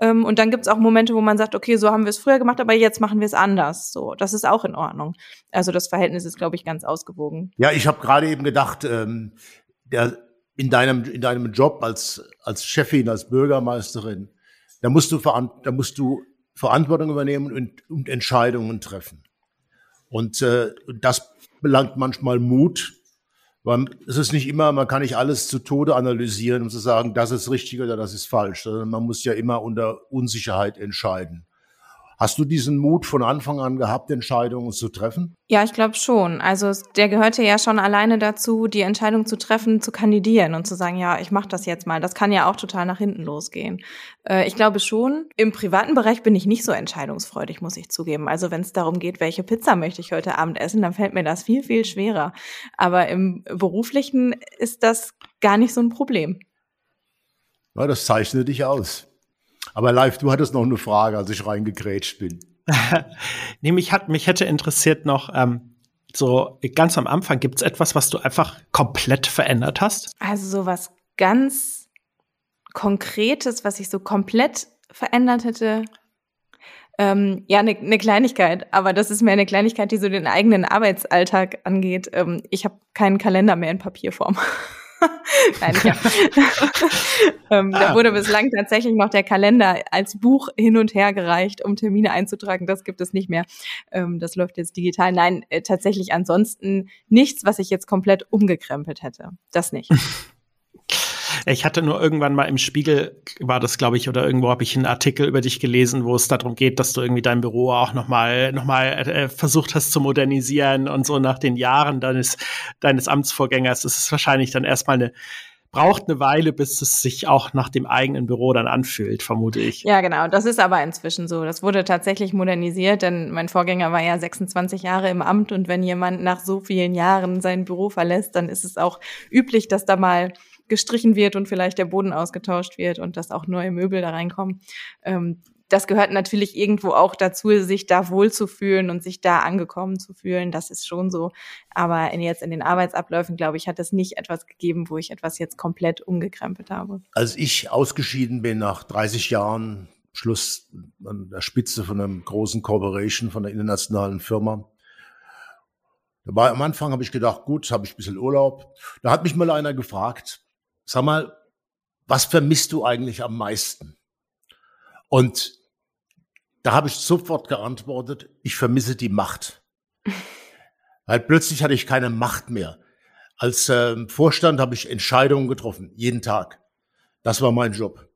Ähm, und dann gibt es auch Momente, wo man sagt, okay, so haben wir es früher gemacht, aber jetzt machen wir es anders. So, das ist auch in Ordnung. Also das Verhältnis ist, glaube ich, ganz ausgewogen. Ja, ich habe gerade eben gedacht, ähm, der, in deinem in deinem Job als als Chefin, als Bürgermeisterin, da musst du da musst du Verantwortung übernehmen und, und Entscheidungen treffen. Und äh, das belangt manchmal Mut, weil es ist nicht immer, man kann nicht alles zu Tode analysieren, um zu sagen, das ist richtig oder das ist falsch, sondern man muss ja immer unter Unsicherheit entscheiden. Hast du diesen Mut von Anfang an gehabt, Entscheidungen zu treffen? Ja, ich glaube schon. Also der gehörte ja schon alleine dazu, die Entscheidung zu treffen, zu kandidieren und zu sagen, ja, ich mache das jetzt mal. Das kann ja auch total nach hinten losgehen. Äh, ich glaube schon. Im privaten Bereich bin ich nicht so entscheidungsfreudig, muss ich zugeben. Also wenn es darum geht, welche Pizza möchte ich heute Abend essen, dann fällt mir das viel, viel schwerer. Aber im beruflichen ist das gar nicht so ein Problem. Ja, das zeichnet dich aus. Aber live, du hattest noch eine Frage, als ich reingegrätscht bin. *laughs* nee, mich, hat, mich hätte interessiert noch, ähm, so ganz am Anfang, gibt es etwas, was du einfach komplett verändert hast? Also so was ganz Konkretes, was ich so komplett verändert hätte. Ähm, ja, eine ne Kleinigkeit, aber das ist mehr eine Kleinigkeit, die so den eigenen Arbeitsalltag angeht. Ähm, ich habe keinen Kalender mehr in Papierform. *laughs* *laughs* Nein, ja. *laughs* ähm, ah. Da wurde bislang tatsächlich noch der Kalender als Buch hin und her gereicht, um Termine einzutragen. Das gibt es nicht mehr. Ähm, das läuft jetzt digital. Nein, äh, tatsächlich ansonsten nichts, was ich jetzt komplett umgekrempelt hätte. Das nicht. *laughs* Ich hatte nur irgendwann mal im Spiegel, war das, glaube ich, oder irgendwo habe ich einen Artikel über dich gelesen, wo es darum geht, dass du irgendwie dein Büro auch nochmal noch mal, äh, versucht hast zu modernisieren und so nach den Jahren deines, deines Amtsvorgängers. Das ist wahrscheinlich dann erstmal eine braucht eine Weile, bis es sich auch nach dem eigenen Büro dann anfühlt, vermute ich. Ja, genau. Das ist aber inzwischen so. Das wurde tatsächlich modernisiert, denn mein Vorgänger war ja 26 Jahre im Amt und wenn jemand nach so vielen Jahren sein Büro verlässt, dann ist es auch üblich, dass da mal gestrichen wird und vielleicht der Boden ausgetauscht wird und dass auch neue Möbel da reinkommen. Ähm, das gehört natürlich irgendwo auch dazu, sich da wohlzufühlen und sich da angekommen zu fühlen. Das ist schon so. Aber in, jetzt in den Arbeitsabläufen, glaube ich, hat es nicht etwas gegeben, wo ich etwas jetzt komplett umgekrempelt habe. Als ich ausgeschieden bin nach 30 Jahren Schluss an der Spitze von einem großen Corporation, von einer internationalen Firma. Da war, am Anfang habe ich gedacht, gut, habe ich ein bisschen Urlaub. Da hat mich mal einer gefragt, sag mal, was vermisst du eigentlich am meisten? Und da habe ich sofort geantwortet, ich vermisse die Macht. *laughs* Weil plötzlich hatte ich keine Macht mehr. Als äh, Vorstand habe ich Entscheidungen getroffen, jeden Tag. Das war mein Job.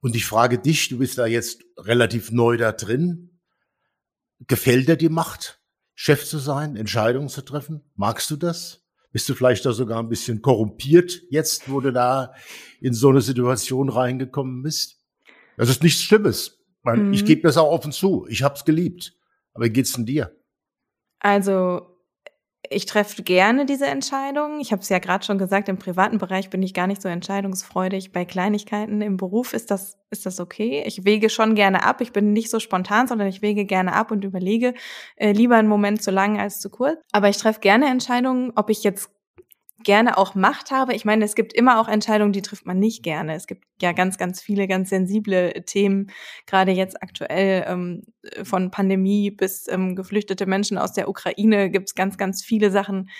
Und ich frage dich, du bist da jetzt relativ neu da drin. Gefällt dir die Macht, Chef zu sein, Entscheidungen zu treffen? Magst du das? Bist du vielleicht da sogar ein bisschen korrumpiert jetzt, wo du da in so eine Situation reingekommen bist? Das ist nichts Schlimmes. Mhm. Ich gebe das auch offen zu. Ich habe es geliebt. Aber wie geht's denn dir? Also ich treffe gerne diese Entscheidungen. Ich habe es ja gerade schon gesagt, im privaten Bereich bin ich gar nicht so entscheidungsfreudig. Bei Kleinigkeiten im Beruf ist das, ist das okay. Ich wege schon gerne ab. Ich bin nicht so spontan, sondern ich wege gerne ab und überlege äh, lieber einen Moment zu lang als zu kurz. Aber ich treffe gerne Entscheidungen, ob ich jetzt gerne auch Macht habe. Ich meine, es gibt immer auch Entscheidungen, die trifft man nicht gerne. Es gibt ja ganz, ganz viele ganz sensible Themen, gerade jetzt aktuell ähm, von Pandemie bis ähm, geflüchtete Menschen aus der Ukraine gibt es ganz, ganz viele Sachen,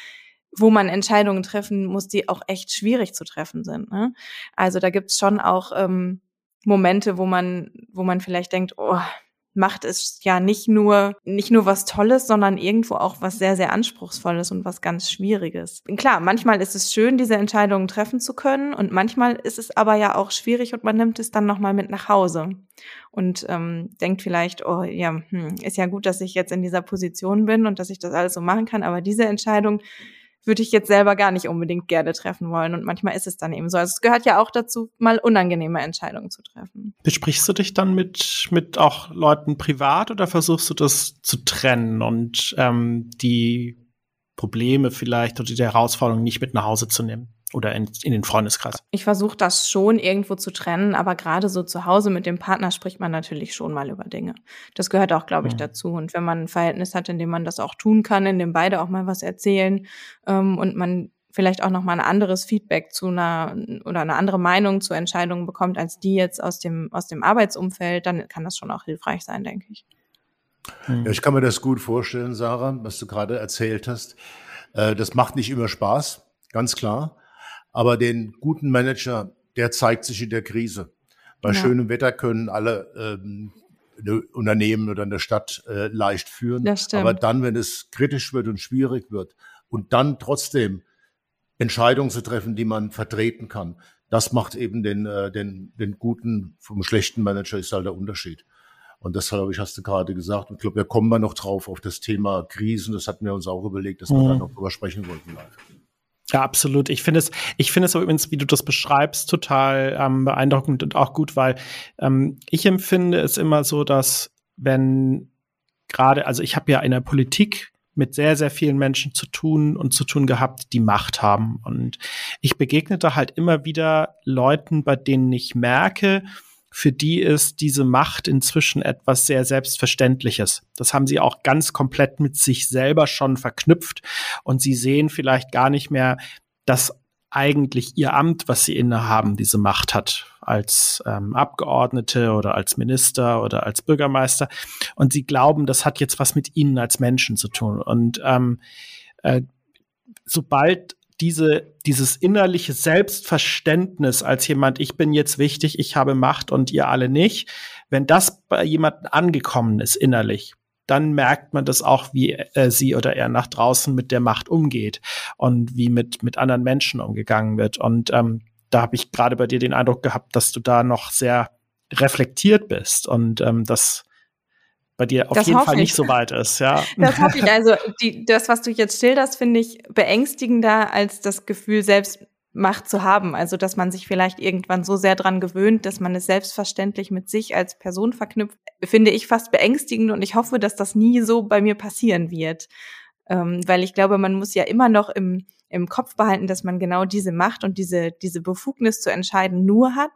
wo man Entscheidungen treffen muss, die auch echt schwierig zu treffen sind. Ne? Also da gibt es schon auch ähm, Momente, wo man, wo man vielleicht denkt, oh, Macht ist ja nicht nur, nicht nur was Tolles, sondern irgendwo auch was sehr, sehr Anspruchsvolles und was ganz Schwieriges. Klar, manchmal ist es schön, diese Entscheidungen treffen zu können und manchmal ist es aber ja auch schwierig und man nimmt es dann nochmal mit nach Hause und ähm, denkt vielleicht, oh ja, hm, ist ja gut, dass ich jetzt in dieser Position bin und dass ich das alles so machen kann, aber diese Entscheidung würde ich jetzt selber gar nicht unbedingt gerne treffen wollen. Und manchmal ist es dann eben so. Also es gehört ja auch dazu, mal unangenehme Entscheidungen zu treffen. Besprichst du dich dann mit, mit auch Leuten privat oder versuchst du das zu trennen und ähm, die Probleme vielleicht oder die Herausforderungen nicht mit nach Hause zu nehmen? Oder in, in den Freundeskreis? Ich versuche das schon irgendwo zu trennen, aber gerade so zu Hause mit dem Partner spricht man natürlich schon mal über Dinge. Das gehört auch, glaube ich, mhm. dazu. Und wenn man ein Verhältnis hat, in dem man das auch tun kann, in dem beide auch mal was erzählen ähm, und man vielleicht auch noch mal ein anderes Feedback zu einer oder eine andere Meinung zu Entscheidungen bekommt als die jetzt aus dem aus dem Arbeitsumfeld, dann kann das schon auch hilfreich sein, denke ich. Ja, ich kann mir das gut vorstellen, Sarah, was du gerade erzählt hast. Äh, das macht nicht immer Spaß, ganz klar. Aber den guten Manager, der zeigt sich in der Krise. Bei ja. schönem Wetter können alle ähm, Unternehmen oder eine Stadt äh, leicht führen. Aber dann, wenn es kritisch wird und schwierig wird und dann trotzdem Entscheidungen zu treffen, die man vertreten kann, das macht eben den, äh, den, den guten vom schlechten Manager ist halt der Unterschied. Und das, glaube ich, hast du gerade gesagt. Und ich glaube, da kommen wir noch drauf auf das Thema Krisen. Das hatten wir uns auch überlegt, dass mhm. wir da noch drüber sprechen wollten. Live. Ja, absolut. Ich finde es, ich finde es übrigens, wie du das beschreibst, total ähm, beeindruckend und auch gut, weil ähm, ich empfinde es immer so, dass wenn gerade, also ich habe ja in der Politik mit sehr, sehr vielen Menschen zu tun und zu tun gehabt, die Macht haben. Und ich begegnete halt immer wieder Leuten, bei denen ich merke, für die ist diese Macht inzwischen etwas sehr Selbstverständliches. Das haben sie auch ganz komplett mit sich selber schon verknüpft und sie sehen vielleicht gar nicht mehr, dass eigentlich ihr Amt, was sie innehaben, diese Macht hat als ähm, Abgeordnete oder als Minister oder als Bürgermeister. Und sie glauben, das hat jetzt was mit ihnen als Menschen zu tun. Und ähm, äh, sobald diese, dieses innerliche Selbstverständnis als jemand, ich bin jetzt wichtig, ich habe Macht und ihr alle nicht, wenn das bei jemandem angekommen ist innerlich, dann merkt man das auch, wie äh, sie oder er nach draußen mit der Macht umgeht und wie mit, mit anderen Menschen umgegangen wird. Und ähm, da habe ich gerade bei dir den Eindruck gehabt, dass du da noch sehr reflektiert bist und ähm, das bei dir auf das jeden Fall ich. nicht so weit ist, ja. *laughs* Das hoffe ich. Also die, das, was du jetzt schilderst, finde ich beängstigender als das Gefühl, selbst Macht zu haben. Also, dass man sich vielleicht irgendwann so sehr dran gewöhnt, dass man es selbstverständlich mit sich als Person verknüpft, finde ich fast beängstigend und ich hoffe, dass das nie so bei mir passieren wird. Ähm, weil ich glaube, man muss ja immer noch im, im Kopf behalten, dass man genau diese Macht und diese, diese Befugnis zu entscheiden nur hat,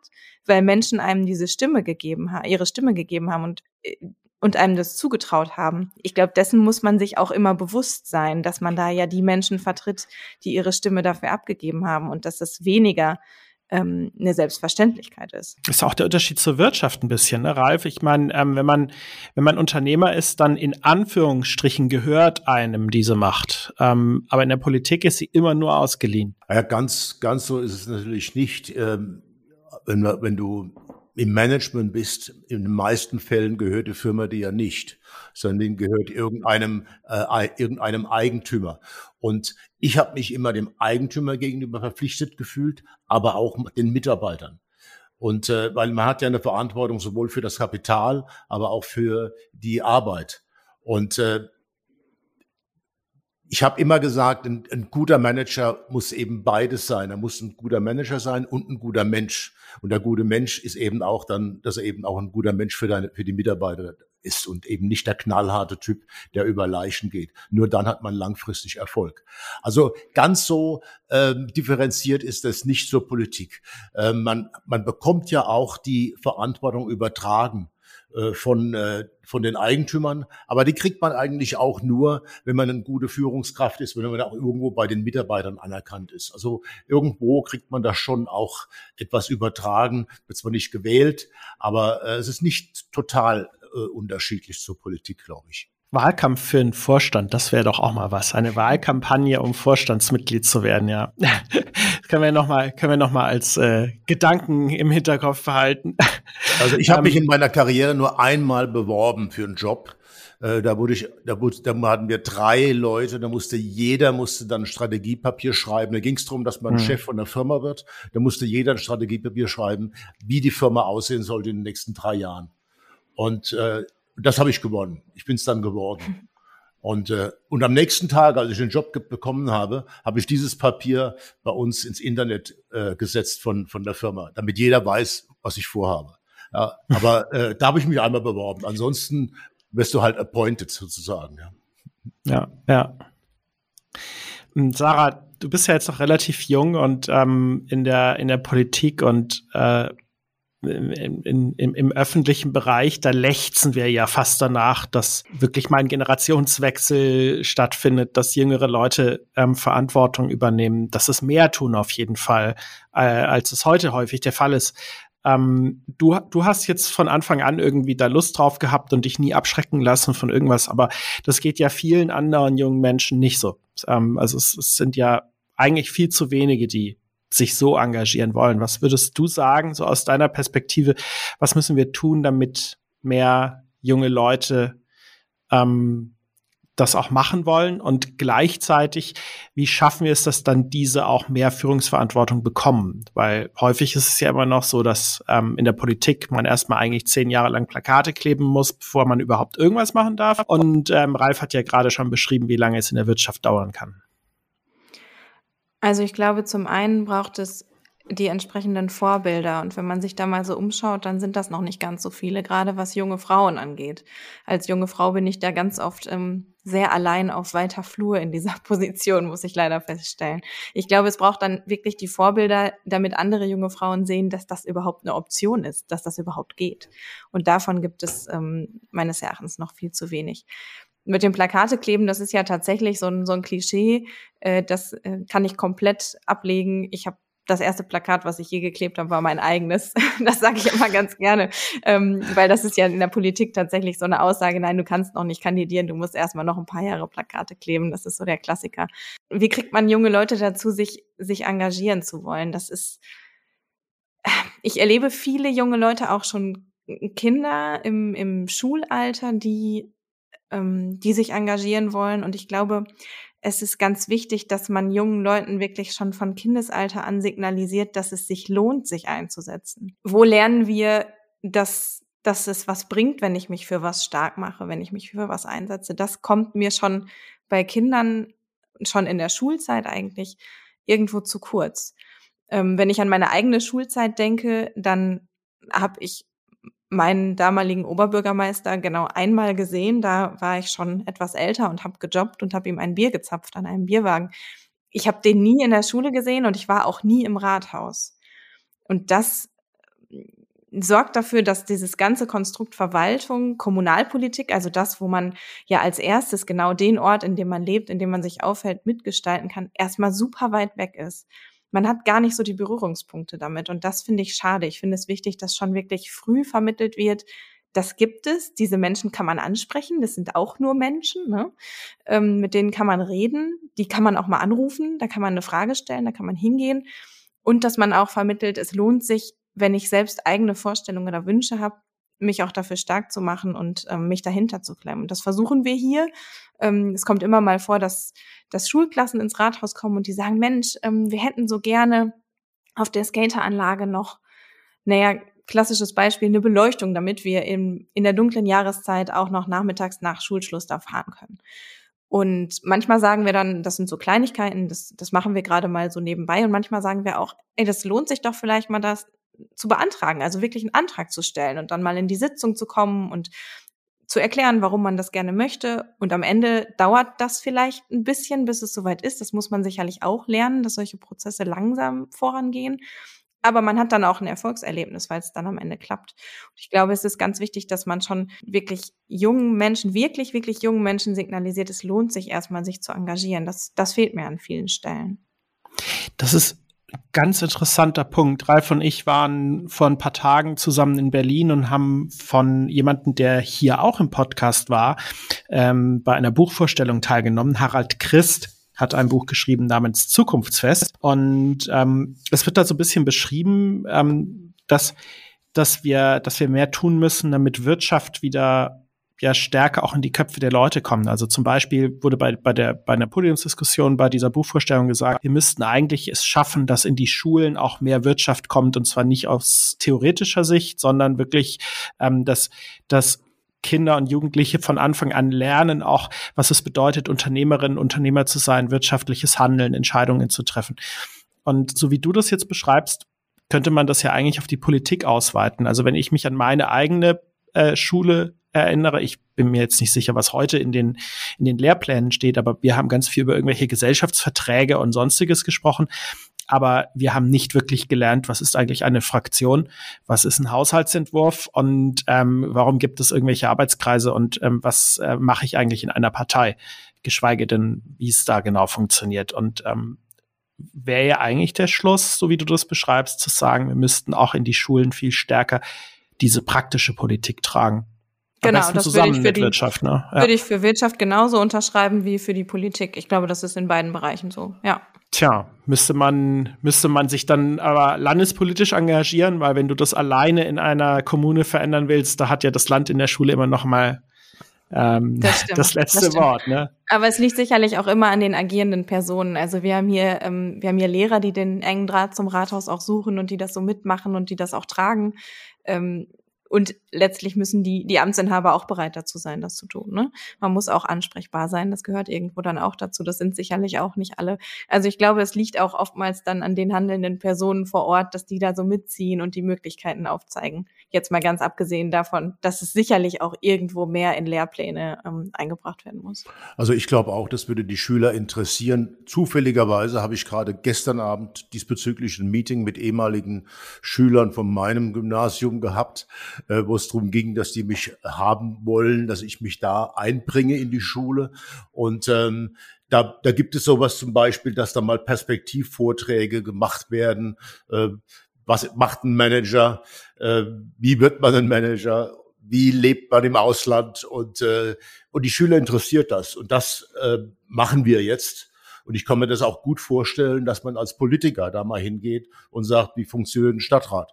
weil Menschen einem diese Stimme gegeben haben, ihre Stimme gegeben haben. Und äh, und einem das zugetraut haben. Ich glaube, dessen muss man sich auch immer bewusst sein, dass man da ja die Menschen vertritt, die ihre Stimme dafür abgegeben haben und dass es weniger ähm, eine Selbstverständlichkeit ist. Ist auch der Unterschied zur Wirtschaft ein bisschen, ne, Ralf? Ich meine, ähm, wenn man wenn man Unternehmer ist, dann in Anführungsstrichen gehört einem diese Macht. Ähm, aber in der Politik ist sie immer nur ausgeliehen. Ja, ganz ganz so ist es natürlich nicht. Ähm, wenn, wenn du im Management bist, in den meisten Fällen gehört die Firma dir ja nicht, sondern gehört irgendeinem, äh, irgendeinem Eigentümer. Und ich habe mich immer dem Eigentümer gegenüber verpflichtet gefühlt, aber auch den Mitarbeitern. Und äh, weil man hat ja eine Verantwortung sowohl für das Kapital, aber auch für die Arbeit. Und äh, ich habe immer gesagt, ein, ein, guter Manager muss eben beides sein. Er muss ein guter Manager sein und ein guter Mensch. Und der gute Mensch ist eben auch dann, dass er eben auch ein guter Mensch für, deine, für die Mitarbeiter ist und eben nicht der knallharte Typ, der über Leichen geht. Nur dann hat man langfristig Erfolg. Also ganz so ähm, differenziert ist das nicht zur Politik. Ähm, man, man bekommt ja auch die Verantwortung übertragen von, äh, von den Eigentümern. Aber die kriegt man eigentlich auch nur, wenn man eine gute Führungskraft ist, wenn man auch irgendwo bei den Mitarbeitern anerkannt ist. Also irgendwo kriegt man da schon auch etwas übertragen, wird zwar nicht gewählt, aber äh, es ist nicht total äh, unterschiedlich zur Politik, glaube ich. Wahlkampf für einen Vorstand, das wäre doch auch mal was. Eine Wahlkampagne, um Vorstandsmitglied zu werden, ja. Das *laughs* können wir noch mal, können wir noch mal als äh, Gedanken im Hinterkopf behalten. Also ich habe mich ähm, in meiner Karriere nur einmal beworben für einen Job. Äh, da wurde ich, da, wurde, da hatten wir drei Leute, da musste jeder musste dann ein Strategiepapier schreiben. Da ging es darum, dass man mhm. Chef von der Firma wird. Da musste jeder ein Strategiepapier schreiben, wie die Firma aussehen sollte in den nächsten drei Jahren. Und äh, das habe ich gewonnen. Ich bin es dann geworden. Und, äh, und am nächsten Tag, als ich den Job bekommen habe, habe ich dieses Papier bei uns ins Internet äh, gesetzt von, von der Firma, damit jeder weiß, was ich vorhabe. Ja, aber äh, da habe ich mich einmal beworben. Ansonsten wirst du halt appointed sozusagen. Ja, ja. ja. Hm, Sarah, du bist ja jetzt noch relativ jung und ähm, in der in der Politik und äh, in, in, im, im öffentlichen Bereich, da lechzen wir ja fast danach, dass wirklich mal ein Generationswechsel stattfindet, dass jüngere Leute ähm, Verantwortung übernehmen, dass es mehr tun auf jeden Fall, äh, als es heute häufig der Fall ist. Ähm, du, du hast jetzt von Anfang an irgendwie da Lust drauf gehabt und dich nie abschrecken lassen von irgendwas, aber das geht ja vielen anderen jungen Menschen nicht so. Ähm, also es, es sind ja eigentlich viel zu wenige, die sich so engagieren wollen. Was würdest du sagen, so aus deiner Perspektive, was müssen wir tun, damit mehr junge Leute ähm, das auch machen wollen und gleichzeitig, wie schaffen wir es, dass dann diese auch mehr Führungsverantwortung bekommen? Weil häufig ist es ja immer noch so, dass ähm, in der Politik man erstmal eigentlich zehn Jahre lang Plakate kleben muss, bevor man überhaupt irgendwas machen darf. Und ähm, Ralf hat ja gerade schon beschrieben, wie lange es in der Wirtschaft dauern kann. Also ich glaube, zum einen braucht es die entsprechenden Vorbilder. Und wenn man sich da mal so umschaut, dann sind das noch nicht ganz so viele, gerade was junge Frauen angeht. Als junge Frau bin ich da ganz oft ähm, sehr allein auf weiter Flur in dieser *laughs* Position, muss ich leider feststellen. Ich glaube, es braucht dann wirklich die Vorbilder, damit andere junge Frauen sehen, dass das überhaupt eine Option ist, dass das überhaupt geht. Und davon gibt es ähm, meines Erachtens noch viel zu wenig mit dem Plakate kleben, das ist ja tatsächlich so ein, so ein Klischee. Äh, das äh, kann ich komplett ablegen. Ich habe das erste Plakat, was ich je geklebt habe, war mein eigenes. *laughs* Das sage ich immer ganz gerne, ähm, weil das ist ja in der Politik tatsächlich so eine Aussage, nein, du kannst noch nicht kandidieren, du musst erstmal noch ein paar Jahre Plakate kleben. Das ist so der Klassiker. Wie kriegt man junge Leute dazu, sich, sich engagieren zu wollen? Das ist, ich erlebe viele junge Leute, auch schon Kinder im, im Schulalter, die ähm, die sich engagieren wollen. Und ich glaube, es ist ganz wichtig, dass man jungen Leuten wirklich schon von Kindesalter an signalisiert, dass es sich lohnt, sich einzusetzen. Wo lernen wir, dass, dass es was bringt, wenn ich mich für was stark mache, wenn ich mich für was einsetze? Das kommt mir schon bei Kindern schon in der Schulzeit eigentlich irgendwo zu kurz. Ähm, wenn ich an meine eigene Schulzeit denke, dann habe ich meinen damaligen Oberbürgermeister genau einmal gesehen. Da war ich schon etwas älter und habe gejobbt und habe ihm ein Bier gezapft an einem Bierwagen. Ich habe den nie in der Schule gesehen und ich war auch nie im Rathaus. Und das äh, sorgt dafür, dass dieses ganze Konstrukt Verwaltung, Kommunalpolitik, also das, wo man ja als erstes genau den Ort, in dem man lebt, in dem man sich aufhält, mitgestalten kann, erstmal super weit weg ist. Man hat gar nicht so die Berührungspunkte damit. Und das finde ich schade. Ich finde es wichtig, dass schon wirklich früh vermittelt wird, das gibt es, diese Menschen kann man ansprechen, das sind auch nur Menschen, ne? ähm, mit denen kann man reden, die kann man auch mal anrufen, da kann man eine Frage stellen, da kann man hingehen und dass man auch vermittelt, es lohnt sich, wenn ich selbst eigene Vorstellungen oder Wünsche habe, mich auch dafür stark zu machen und ähm, mich dahinter zu klemmen. Und das versuchen wir hier. Ähm, es kommt immer mal vor, dass, dass Schulklassen ins Rathaus kommen und die sagen, Mensch, ähm, wir hätten so gerne auf der Skateranlage noch, naja, klassisches Beispiel, eine Beleuchtung, damit wir in, in der dunklen Jahreszeit auch noch nachmittags nach Schulschluss da fahren können. Und manchmal sagen wir dann, das sind so Kleinigkeiten, das, das machen wir gerade mal so nebenbei. Und manchmal sagen wir auch, ey, das lohnt sich doch vielleicht mal das zu beantragen, also wirklich einen Antrag zu stellen und dann mal in die Sitzung zu kommen und zu erklären, warum man das gerne möchte. Und am Ende dauert das vielleicht ein bisschen, bis es soweit ist. Das muss man sicherlich auch lernen, dass solche Prozesse langsam vorangehen. Aber man hat dann auch ein Erfolgserlebnis, weil es dann am Ende klappt. Und ich glaube, es ist ganz wichtig, dass man schon wirklich jungen Menschen, wirklich, wirklich jungen Menschen signalisiert, es lohnt sich erstmal, sich zu engagieren. Das, das fehlt mir an vielen Stellen. Das ist ganz interessanter Punkt. Ralf und ich waren vor ein paar Tagen zusammen in Berlin und haben von jemandem, der hier auch im Podcast war, ähm, bei einer Buchvorstellung teilgenommen. Harald Christ hat ein Buch geschrieben namens Zukunftsfest. Und ähm, es wird da so ein bisschen beschrieben, ähm, dass, dass, wir, dass wir mehr tun müssen, damit Wirtschaft wieder ja stärker auch in die Köpfe der Leute kommen. Also zum Beispiel wurde bei, bei der bei einer Podiumsdiskussion bei dieser Buchvorstellung gesagt, wir müssten eigentlich es schaffen, dass in die Schulen auch mehr Wirtschaft kommt und zwar nicht aus theoretischer Sicht, sondern wirklich, ähm, dass dass Kinder und Jugendliche von Anfang an lernen, auch was es bedeutet, Unternehmerinnen, Unternehmer zu sein, wirtschaftliches Handeln, Entscheidungen zu treffen. Und so wie du das jetzt beschreibst, könnte man das ja eigentlich auf die Politik ausweiten. Also wenn ich mich an meine eigene äh, Schule erinnere. Ich bin mir jetzt nicht sicher, was heute in den, in den Lehrplänen steht, aber wir haben ganz viel über irgendwelche Gesellschaftsverträge und sonstiges gesprochen. Aber wir haben nicht wirklich gelernt, was ist eigentlich eine Fraktion, was ist ein Haushaltsentwurf und ähm, warum gibt es irgendwelche Arbeitskreise und ähm, was äh, mache ich eigentlich in einer Partei, geschweige denn, wie es da genau funktioniert. Und ähm, wäre ja eigentlich der Schluss, so wie du das beschreibst, zu sagen, wir müssten auch in die Schulen viel stärker diese praktische Politik tragen. Genau, das zusammen würde ich für die Wirtschaft, ne? Ja. Würde ich für Wirtschaft genauso unterschreiben wie für die Politik. Ich glaube, das ist in beiden Bereichen so, ja. Tja, müsste man, müsste man sich dann aber landespolitisch engagieren, weil wenn du das alleine in einer Kommune verändern willst, da hat ja das Land in der Schule immer noch mal ähm, das, das letzte das Wort. Ne? Aber es liegt sicherlich auch immer an den agierenden Personen. Also wir haben hier, ähm, wir haben hier Lehrer, die den engen Draht zum Rathaus auch suchen und die das so mitmachen und die das auch tragen. Ähm, und letztlich müssen die, die Amtsinhaber auch bereit dazu sein, das zu tun. Ne? Man muss auch ansprechbar sein. Das gehört irgendwo dann auch dazu. Das sind sicherlich auch nicht alle. Also ich glaube, es liegt auch oftmals dann an den handelnden Personen vor Ort, dass die da so mitziehen und die Möglichkeiten aufzeigen. Jetzt mal ganz abgesehen davon, dass es sicherlich auch irgendwo mehr in Lehrpläne ähm, eingebracht werden muss. Also ich glaube auch, das würde die Schüler interessieren. Zufälligerweise habe ich gerade gestern Abend diesbezüglich ein Meeting mit ehemaligen Schülern von meinem Gymnasium gehabt äh, wo es darum ging, dass die mich haben wollen, dass ich mich da einbringe in die Schule. Und ähm, da, da gibt es sowas zum Beispiel, dass da mal Perspektivvorträge gemacht werden. Äh, was macht ein Manager? Äh, wie wird man ein Manager? Wie lebt man im Ausland? Und, äh, und die Schüler interessiert das. Und das äh, machen wir jetzt. Und ich kann mir das auch gut vorstellen, dass man als Politiker da mal hingeht und sagt, wie funktioniert ein Stadtrat?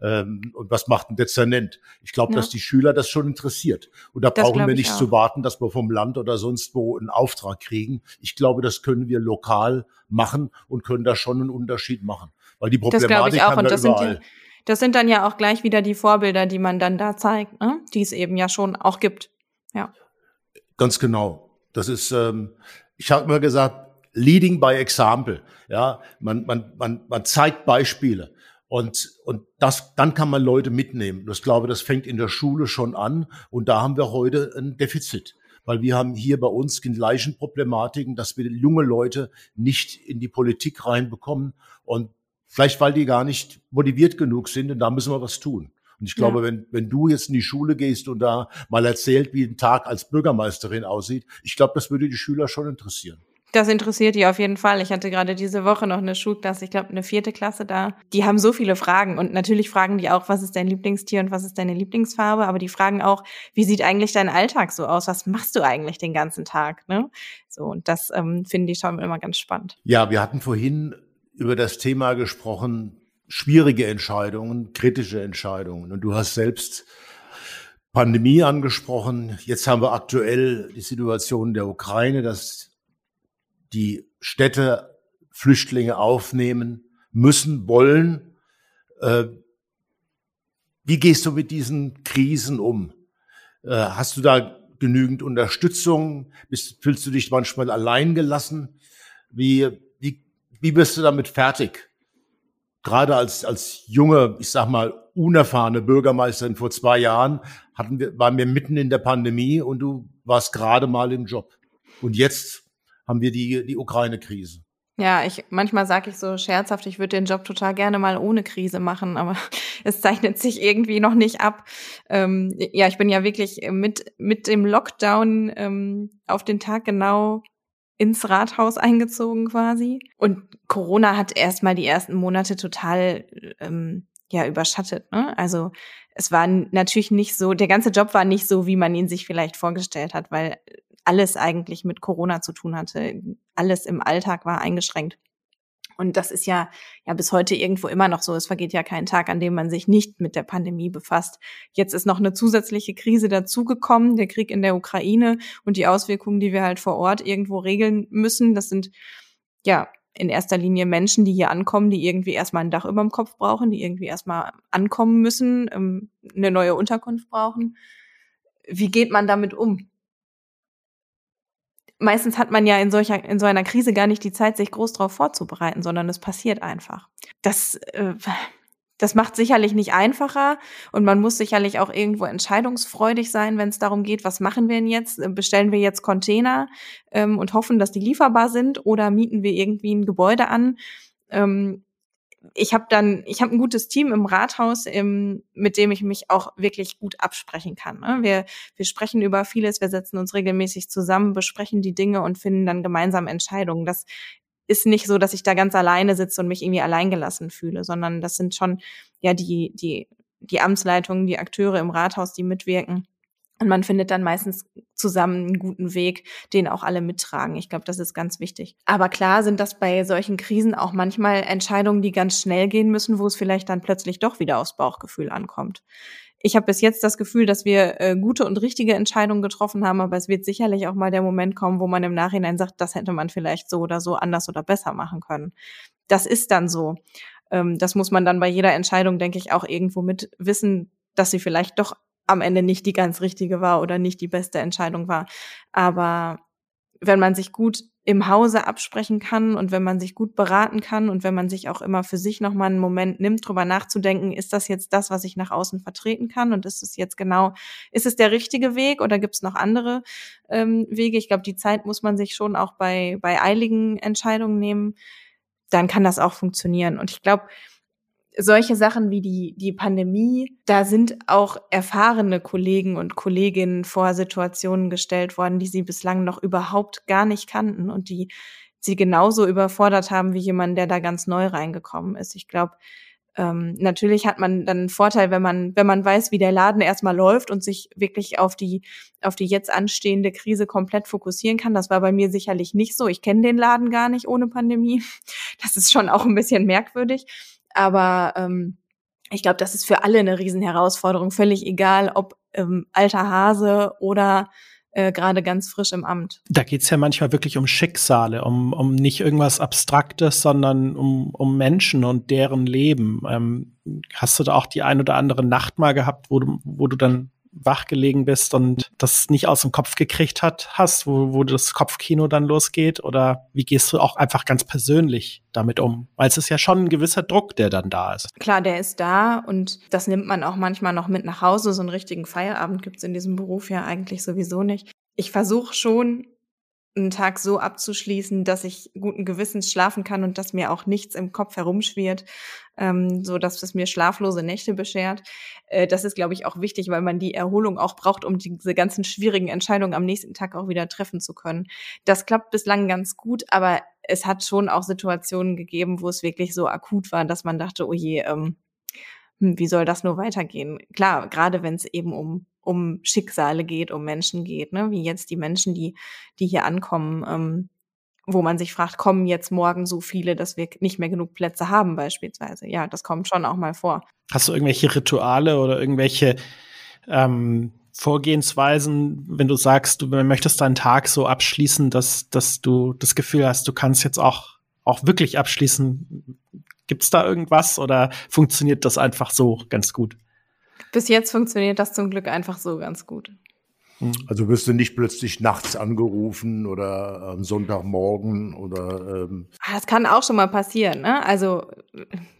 ähm, und was macht ein Dezernent. Ich glaube, ja. dass die Schüler das schon interessiert. Und da das brauchen wir nicht zu warten, dass wir vom Land oder sonst wo einen Auftrag kriegen. Ich glaube, das können wir lokal machen und können da schon einen Unterschied machen. Weil die Problematik das ich auch. haben wir das überall. Das sind dann ja auch gleich wieder die Vorbilder, die man dann da zeigt, ne? die es eben ja schon auch gibt. Ja. Ganz genau. Das ist, ähm, ich habe immer gesagt, leading by example. Ja, man, man, man, man zeigt Beispiele. Und, und das, dann kann man Leute mitnehmen. Das glaube, das fängt in der Schule schon an. Und da haben wir heute ein Defizit. Weil wir haben hier bei uns die gleichen Problematiken, dass wir junge Leute nicht in die Politik reinbekommen. Und vielleicht, weil die gar nicht motiviert genug sind. Und da müssen wir was tun. Und ich glaube, ja. wenn, wenn du jetzt in die Schule gehst und da mal erzählt, wie ein Tag als Bürgermeisterin aussieht, ich glaube, das würde die Schüler schon interessieren. Das interessiert die auf jeden Fall. Ich hatte gerade diese Woche noch eine Schulklasse, ich glaube eine vierte Klasse da. Die haben so viele Fragen und natürlich fragen die auch, was ist dein Lieblingstier und was ist deine Lieblingsfarbe, aber die fragen auch, wie sieht eigentlich dein Alltag so aus? Was machst du eigentlich den ganzen Tag? Ne? So und das ähm, finde ich schon immer ganz spannend. Ja, wir hatten vorhin über das Thema gesprochen, schwierige Entscheidungen, kritische Entscheidungen und du hast selbst Pandemie angesprochen. Jetzt haben wir aktuell die Situation der Ukraine, dass die Städte Flüchtlinge aufnehmen müssen, wollen. Äh, wie gehst du mit diesen Krisen um? Äh, hast du da genügend Unterstützung? Bist, fühlst du dich manchmal allein gelassen? Wie, wie, wie bist du damit fertig? Gerade als, als junge, ich sag mal, unerfahrene Bürgermeisterin vor zwei Jahren hatten wir, waren wir mitten in der Pandemie und du warst gerade mal im Job. Und jetzt haben wir die, die Ukraine-Krise. Ja, ich manchmal sage ich so scherzhaft, ich würde den Job total gerne mal ohne Krise machen, aber *laughs* es zeichnet sich irgendwie noch nicht ab. Ähm, ja, ich bin ja wirklich mit mit dem Lockdown ähm, auf den Tag genau ins Rathaus eingezogen quasi. Und Corona hat erstmal die ersten Monate total ähm, ja überschattet. Ne? Also es war natürlich nicht so, der ganze Job war nicht so, wie man ihn sich vielleicht vorgestellt hat, weil alles eigentlich mit Corona zu tun hatte. Alles im Alltag war eingeschränkt. Und das ist ja, ja bis heute irgendwo immer noch so. Es vergeht ja kein Tag, an dem man sich nicht mit der Pandemie befasst. Jetzt ist noch eine zusätzliche Krise dazugekommen, der Krieg in der Ukraine und die Auswirkungen, die wir halt vor Ort irgendwo regeln müssen. Das sind, ja, in erster Linie Menschen, die hier ankommen, die irgendwie erstmal ein Dach über dem Kopf brauchen, die irgendwie erstmal ankommen müssen, ähm, eine neue Unterkunft brauchen. Wie geht man damit um? meistens hat man ja in solcher, in so einer Krise gar nicht die Zeit, sich groß darauf vorzubereiten, sondern es passiert einfach. Das, äh, das macht sicherlich nicht einfacher und man muss sicherlich auch irgendwo entscheidungsfreudig sein, wenn es darum geht, was machen wir denn jetzt? Bestellen wir jetzt Container ähm, und hoffen, dass die lieferbar sind oder mieten wir irgendwie ein Gebäude an? Ähm, ich habe dann, ich habe ein gutes Team im Rathaus, im, mit dem ich mich auch wirklich gut absprechen kann. Ne? Wir, wir sprechen über vieles, wir setzen uns regelmäßig zusammen, besprechen die Dinge und finden dann gemeinsam Entscheidungen. Das ist nicht so, dass ich da ganz alleine sitze und mich irgendwie alleingelassen fühle, sondern das sind schon ja die, die, die Amtsleitungen, die Akteure im Rathaus, die mitwirken und man findet dann meistens zusammen einen guten Weg, den auch alle mittragen. Ich glaube, das ist ganz wichtig. Aber klar sind das bei solchen Krisen auch manchmal Entscheidungen, die ganz schnell gehen müssen, wo es vielleicht dann plötzlich doch wieder aufs Bauchgefühl ankommt. Ich habe bis jetzt das Gefühl, dass wir äh, gute und richtige Entscheidungen getroffen haben, aber es wird sicherlich auch mal der Moment kommen, wo man im Nachhinein sagt, das hätte man vielleicht so oder so anders oder besser machen können. Das ist dann so. Ähm, das muss man dann bei jeder Entscheidung, denke ich, auch irgendwo mit wissen, dass sie vielleicht doch am Ende nicht die ganz richtige war oder nicht die beste Entscheidung war. Aber wenn man sich gut im Hause absprechen kann und wenn man sich gut beraten kann und wenn man sich auch immer für sich nochmal einen Moment nimmt, drüber nachzudenken, ist das jetzt das, was ich nach außen vertreten kann und ist es jetzt genau, ist es der richtige Weg oder gibt es noch andere ähm, Wege? Ich glaube, die Zeit muss man sich schon auch bei, bei eiligen Entscheidungen nehmen. Dann kann das auch funktionieren. Und ich glaube, solche Sachen wie die, die Pandemie, da sind auch erfahrene Kollegen und Kolleginnen vor Situationen gestellt worden, die sie bislang noch überhaupt gar nicht kannten und die sie genauso überfordert haben wie jemand, der da ganz neu reingekommen ist. Ich glaube, ähm, natürlich hat man dann einen Vorteil, wenn man, wenn man weiß, wie der Laden erstmal läuft und sich wirklich auf die, auf die jetzt anstehende Krise komplett fokussieren kann. Das war bei mir sicherlich nicht so. Ich kenne den Laden gar nicht ohne Pandemie. *laughs* Das ist schon auch ein bisschen merkwürdig. Aber ähm, ich glaube, das ist für alle eine Riesenherausforderung, völlig egal, ob ähm, alter Hase oder äh, gerade ganz frisch im Amt. Da geht's ja manchmal wirklich um Schicksale, um, um nicht irgendwas Abstraktes, sondern um, um Menschen und deren Leben. Ähm, hast du da auch die ein oder andere Nacht mal gehabt, wo du, wo du dann wach gelegen bist und das nicht aus dem Kopf gekriegt hat, hast, wo, wo das Kopfkino dann losgeht? Oder wie gehst du auch einfach ganz persönlich damit um? Weil es ist ja schon ein gewisser Druck, der dann da ist. Klar, der ist da und das nimmt man auch manchmal noch mit nach Hause. So einen richtigen Feierabend gibt's in diesem Beruf ja eigentlich sowieso nicht. Ich versuche schon einen Tag so abzuschließen, dass ich guten Gewissens schlafen kann und dass mir auch nichts im Kopf herumschwirrt, ähm, so dass es mir schlaflose Nächte beschert. Äh, das ist, glaube ich, auch wichtig, weil man die Erholung auch braucht, um diese ganzen schwierigen Entscheidungen am nächsten Tag auch wieder treffen zu können. Das klappt bislang ganz gut, aber es hat schon auch Situationen gegeben, wo es wirklich so akut war, dass man dachte, oh je, ähm, hm, wie soll das nur weitergehen? Klar, gerade wenn es eben um um Schicksale geht, um Menschen geht, ne? wie jetzt die Menschen, die, die hier ankommen, ähm, wo man sich fragt, kommen jetzt morgen so viele, dass wir nicht mehr genug Plätze haben beispielsweise. Ja, das kommt schon auch mal vor. Hast du irgendwelche Rituale oder irgendwelche ähm, Vorgehensweisen, wenn du sagst, du möchtest deinen Tag so abschließen, dass, dass du das Gefühl hast, du kannst jetzt auch, auch wirklich abschließen? Gibt's da irgendwas oder funktioniert das einfach so ganz gut? Bis jetzt funktioniert das zum Glück einfach so ganz gut. Hm. Also wirst du nicht plötzlich nachts angerufen oder am Sonntagmorgen oder ähm ah, Das kann auch schon mal passieren, ne? Also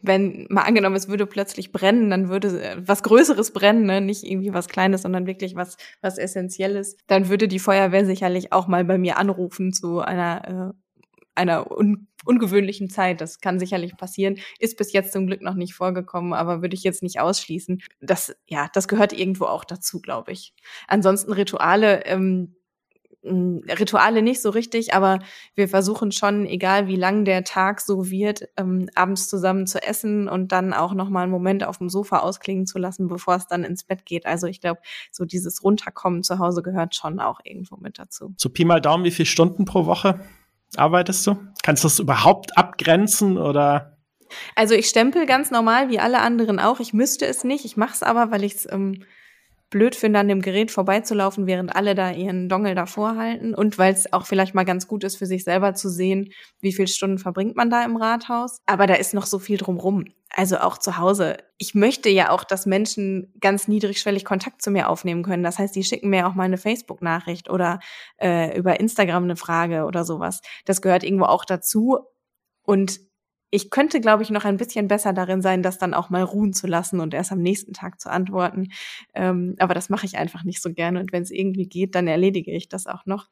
wenn mal angenommen, es würde plötzlich brennen, dann würde äh, was Größeres brennen, ne? Nicht irgendwie was Kleines, sondern wirklich was, was Essentielles. Dann würde die Feuerwehr sicherlich auch mal bei mir anrufen zu einer äh, einer un ungewöhnlichen Zeit. Das kann sicherlich passieren. Ist bis jetzt zum Glück noch nicht vorgekommen, aber würde ich jetzt nicht ausschließen. Das, ja, das gehört irgendwo auch dazu, glaube ich. Ansonsten Rituale, ähm, Rituale nicht so richtig, aber wir versuchen schon, egal wie lang der Tag so wird, ähm, abends zusammen zu essen und dann auch noch mal einen Moment auf dem Sofa ausklingen zu lassen, bevor es dann ins Bett geht. Also ich glaube, so dieses Runterkommen zu Hause gehört schon auch irgendwo mit dazu. So Pi mal Daumen, wie viele Stunden pro Woche? Arbeitest du? Kannst du das überhaupt abgrenzen oder? Also ich stempel ganz normal wie alle anderen auch. Ich müsste es nicht. Ich mache es aber, weil ich es ähm, blöd finde, an dem Gerät vorbeizulaufen, während alle da ihren Dongel davor halten und weil es auch vielleicht mal ganz gut ist für sich selber zu sehen, wie viele Stunden verbringt man da im Rathaus. Aber da ist noch so viel drumrum. Also auch zu Hause. Ich möchte ja auch, dass Menschen ganz niedrigschwellig Kontakt zu mir aufnehmen können. Das heißt, die schicken mir auch mal eine Facebook-Nachricht oder äh, über Instagram eine Frage oder sowas. Das gehört irgendwo auch dazu. Und ich könnte, glaube ich, noch ein bisschen besser darin sein, das dann auch mal ruhen zu lassen und erst am nächsten Tag zu antworten. Ähm, aber das mache ich einfach nicht so gerne. Und wenn es irgendwie geht, dann erledige ich das auch noch.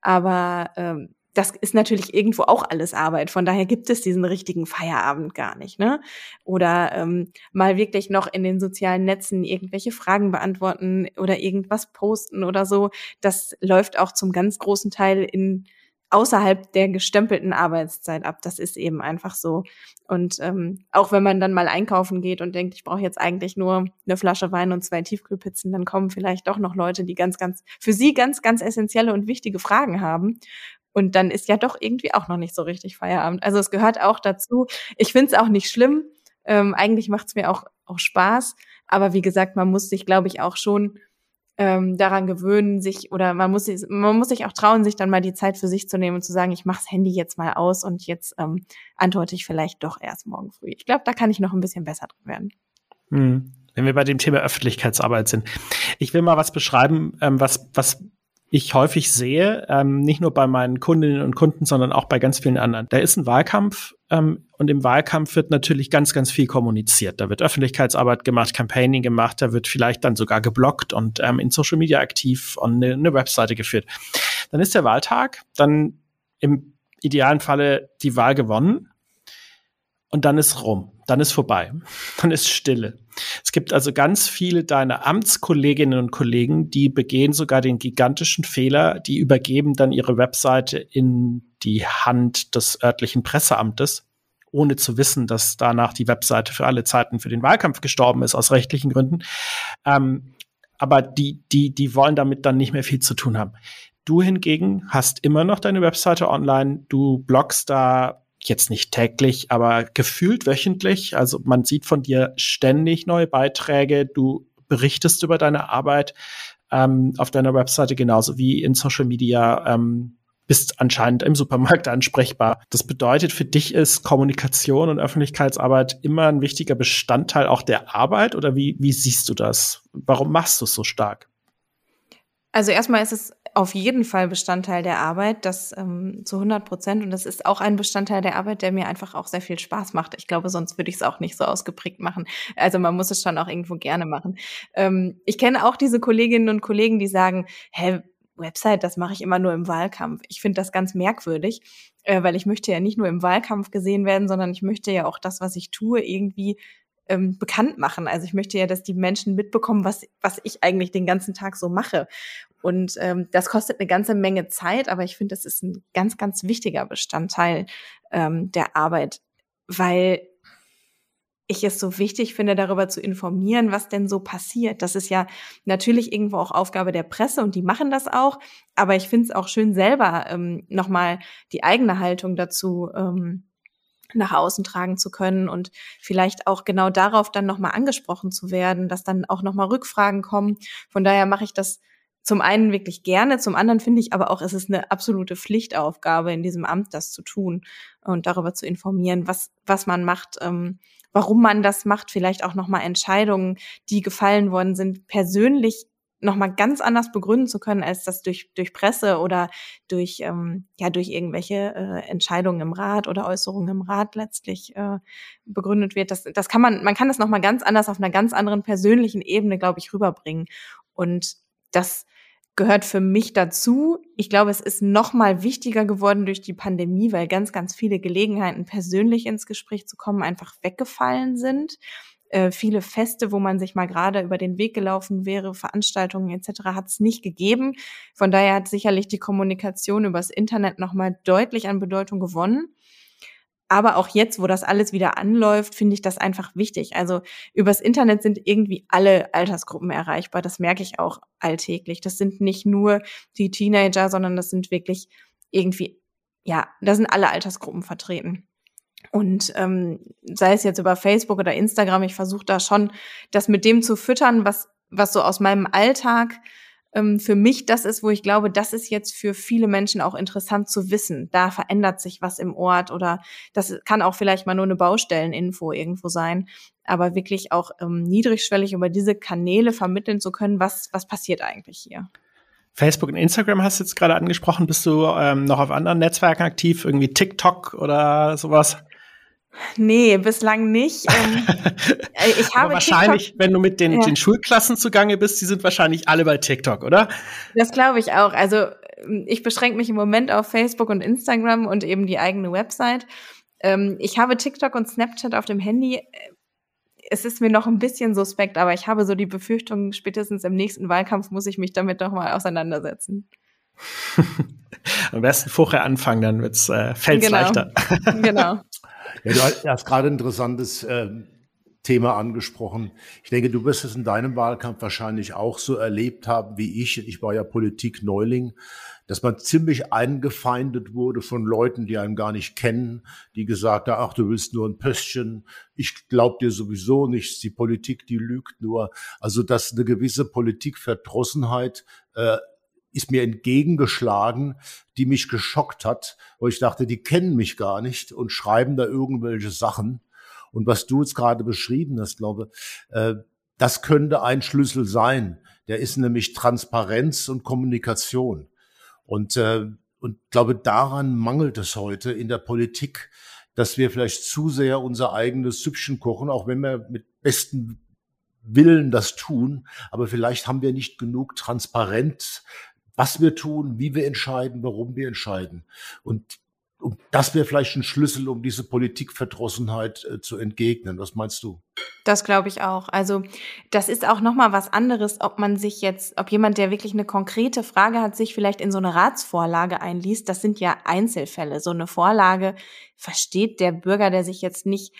Aber ähm, das ist natürlich irgendwo auch alles Arbeit. Von daher gibt es diesen richtigen Feierabend gar nicht, ne? Oder ähm, mal wirklich noch in den sozialen Netzen irgendwelche Fragen beantworten oder irgendwas posten oder so. Das läuft auch zum ganz großen Teil in außerhalb der gestempelten Arbeitszeit ab. Das ist eben einfach so. Und ähm, auch wenn man dann mal einkaufen geht und denkt, ich brauche jetzt eigentlich nur eine Flasche Wein und zwei Tiefkühlpizzen, dann kommen vielleicht doch noch Leute, die ganz, ganz für sie ganz, ganz essentielle und wichtige Fragen haben. Und dann ist ja doch irgendwie auch noch nicht so richtig Feierabend. Also es gehört auch dazu. Ich finde es auch nicht schlimm. Ähm, eigentlich macht es mir auch, auch Spaß. Aber wie gesagt, man muss sich, glaube ich, auch schon ähm, daran gewöhnen, sich oder man muss, man muss sich auch trauen, sich dann mal die Zeit für sich zu nehmen und zu sagen, ich mache das Handy jetzt mal aus und jetzt ähm, antworte ich vielleicht doch erst morgen früh. Ich glaube, da kann ich noch ein bisschen besser drin werden. Hm. Wenn wir bei dem Thema Öffentlichkeitsarbeit sind. Ich will mal was beschreiben, ähm, was, was ich häufig sehe, ähm, nicht nur bei meinen Kundinnen und Kunden, sondern auch bei ganz vielen anderen. Da ist ein Wahlkampf ähm, und im Wahlkampf wird natürlich ganz, ganz viel kommuniziert. Da wird Öffentlichkeitsarbeit gemacht, Campaigning gemacht, da wird vielleicht dann sogar geblockt und ähm, in Social Media aktiv und eine, eine Webseite geführt. Dann ist der Wahltag, dann im idealen Falle die Wahl gewonnen und dann ist rum, dann ist vorbei, *laughs* dann ist Stille. Es gibt also ganz viele deiner Amtskolleginnen und Kollegen, die begehen sogar den gigantischen Fehler, die übergeben dann ihre Webseite in die Hand des örtlichen Presseamtes, ohne zu wissen, dass danach die Webseite für alle Zeiten für den Wahlkampf gestorben ist, aus rechtlichen Gründen. Ähm, aber die, die, die wollen damit dann nicht mehr viel zu tun haben. Du hingegen hast immer noch deine Webseite online, du bloggst da jetzt nicht täglich, aber gefühlt wöchentlich. Also man sieht von dir ständig neue Beiträge. Du berichtest über deine Arbeit ähm, auf deiner Webseite genauso wie in Social Media. Ähm, bist anscheinend im Supermarkt *laughs* ansprechbar. Das bedeutet, für dich ist Kommunikation und Öffentlichkeitsarbeit immer ein wichtiger Bestandteil auch der Arbeit oder wie, wie siehst du das? Warum machst du es so stark? Also erstmal ist es auf jeden Fall Bestandteil der Arbeit, das ähm, zu 100 Prozent. Und das ist auch ein Bestandteil der Arbeit, der mir einfach auch sehr viel Spaß macht. Ich glaube, sonst würde ich es auch nicht so ausgeprägt machen. Also man muss es schon auch irgendwo gerne machen. Ähm, ich kenne auch diese Kolleginnen und Kollegen, die sagen, hä, Website, das mache ich immer nur im Wahlkampf. Ich finde das ganz merkwürdig, äh, weil ich möchte ja nicht nur im Wahlkampf gesehen werden, sondern ich möchte ja auch das, was ich tue, irgendwie ähm, bekannt machen. Also ich möchte ja, dass die Menschen mitbekommen, was, was ich eigentlich den ganzen Tag so mache. Und ähm, das kostet eine ganze Menge Zeit, aber ich finde, das ist ein ganz, ganz wichtiger Bestandteil ähm, der Arbeit, weil ich es so wichtig finde, darüber zu informieren, was denn so passiert. Das ist ja natürlich irgendwo auch Aufgabe der Presse und die machen das auch. Aber ich finde es auch schön, selber ähm, nochmal die eigene Haltung dazu ähm, nach außen tragen zu können und vielleicht auch genau darauf dann nochmal angesprochen zu werden, dass dann auch nochmal Rückfragen kommen. Von daher mache ich das zum einen wirklich gerne, zum anderen finde ich aber auch, es ist eine absolute Pflichtaufgabe in diesem Amt, das zu tun und darüber zu informieren, was, was man macht, ähm, warum man das macht, vielleicht auch nochmal Entscheidungen, die gefallen worden sind, persönlich nochmal ganz anders begründen zu können, als das durch, durch Presse oder durch, ähm, ja, durch irgendwelche äh, Entscheidungen im Rat oder Äußerungen im Rat letztlich äh, begründet wird. Das, das kann man, man kann das nochmal ganz anders auf einer ganz anderen persönlichen Ebene, glaube ich, rüberbringen. Und das gehört für mich dazu. Ich glaube, es ist noch mal wichtiger geworden durch die Pandemie, weil ganz, ganz viele Gelegenheiten, persönlich ins Gespräch zu kommen, einfach weggefallen sind. Äh, viele Feste, wo man sich mal gerade über den Weg gelaufen wäre, Veranstaltungen etc. hat es nicht gegeben. Von daher hat sicherlich die Kommunikation übers Internet noch mal deutlich an Bedeutung gewonnen. Aber auch jetzt, wo das alles wieder anläuft, finde ich das einfach wichtig. Also übers Internet sind irgendwie alle Altersgruppen erreichbar. Das merke ich auch alltäglich. Das sind nicht nur die Teenager, sondern das sind wirklich irgendwie, ja, da sind alle Altersgruppen vertreten. Und ähm, sei es jetzt über Facebook oder Instagram, ich versuche da schon, das mit dem zu füttern, was, was so aus meinem Alltag ähm, für mich das ist, wo ich glaube, das ist jetzt für viele Menschen auch interessant zu wissen. Da verändert sich was im Ort oder das kann auch vielleicht mal nur eine Baustelleninfo irgendwo sein, aber wirklich auch ähm, niedrigschwellig über diese Kanäle vermitteln zu können, was, was passiert eigentlich hier. Facebook und Instagram hast du jetzt gerade angesprochen. Bist du ähm, noch auf anderen Netzwerken aktiv? Irgendwie TikTok oder sowas? Nee, bislang nicht. Ähm, *laughs* äh, ich habe Aber wahrscheinlich, TikTok, wenn du mit den, ja. den Schulklassen zugange bist, die sind wahrscheinlich alle bei TikTok, oder? Das glaube ich auch. Also ähm, ich beschränke mich im Moment auf Facebook und Instagram und eben die eigene Website. Ähm, ich habe TikTok und Snapchat auf dem Handy. Es ist mir noch ein bisschen suspekt, aber ich habe so die Befürchtung, spätestens im nächsten Wahlkampf muss ich mich damit doch mal auseinandersetzen. *laughs* Am besten vorher anfangen, dann wird's äh, fällt's genau. leichter. genau. *laughs* Ja, du hast gerade ein interessantes äh, Thema angesprochen. Ich denke, du wirst es in deinem Wahlkampf wahrscheinlich auch so erlebt haben wie ich. Ich war ja Politik-Neuling, dass man ziemlich eingefeindet wurde von Leuten, die einen gar nicht kennen, die gesagt haben, ach, du willst nur ein Pöstchen, ich glaub dir sowieso nichts, die Politik, die lügt nur. Also, dass eine gewisse Politikverdrossenheit äh, ist mir entgegengeschlagen, die mich geschockt hat, wo ich dachte, die kennen mich gar nicht und schreiben da irgendwelche Sachen. Und was du jetzt gerade beschrieben hast, glaube, äh, das könnte ein Schlüssel sein. Der ist nämlich Transparenz und Kommunikation. Und, äh, und glaube, daran mangelt es heute in der Politik, dass wir vielleicht zu sehr unser eigenes Süppchen kochen, auch wenn wir mit besten Willen das tun, aber vielleicht haben wir nicht genug Transparenz was wir tun, wie wir entscheiden, warum wir entscheiden. Und, und das wäre vielleicht ein Schlüssel, um diese Politikverdrossenheit äh, zu entgegnen. Was meinst du? Das glaube ich auch. Also das ist auch noch mal was anderes, ob man sich jetzt, ob jemand, der wirklich eine konkrete Frage hat, sich vielleicht in so eine Ratsvorlage einliest. Das sind ja Einzelfälle. So eine Vorlage versteht der Bürger, der sich jetzt nicht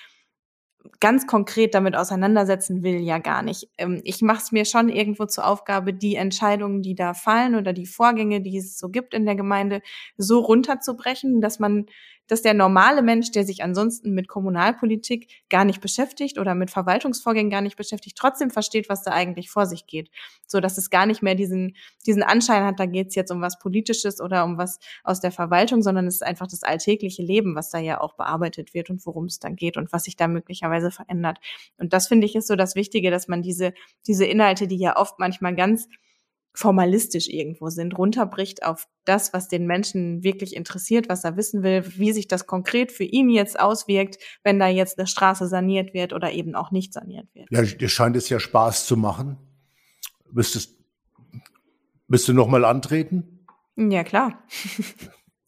ganz konkret damit auseinandersetzen will, ja gar nicht. Ähm, ich mache es mir schon irgendwo zur Aufgabe, die Entscheidungen, die da fallen oder die Vorgänge, die es so gibt in der Gemeinde, so runterzubrechen, dass man dass der normale Mensch, der sich ansonsten mit Kommunalpolitik gar nicht beschäftigt oder mit Verwaltungsvorgängen gar nicht beschäftigt, trotzdem versteht, was da eigentlich vor sich geht. So dass es gar nicht mehr diesen, diesen Anschein hat, da geht es jetzt um was Politisches oder um was aus der Verwaltung, sondern es ist einfach das alltägliche Leben, was da ja auch bearbeitet wird und worum es dann geht und was sich da möglicherweise verändert. Und das finde ich ist so das Wichtige, dass man diese, diese Inhalte, die ja oft manchmal ganz formalistisch irgendwo sind, runterbricht auf das, was den Menschen wirklich interessiert, was er wissen will, wie sich das konkret für ihn jetzt auswirkt, wenn da jetzt eine Straße saniert wird oder eben auch nicht saniert wird. Ja, dir scheint es ja Spaß zu machen. Müsstest Bist du nochmal antreten? Ja, klar.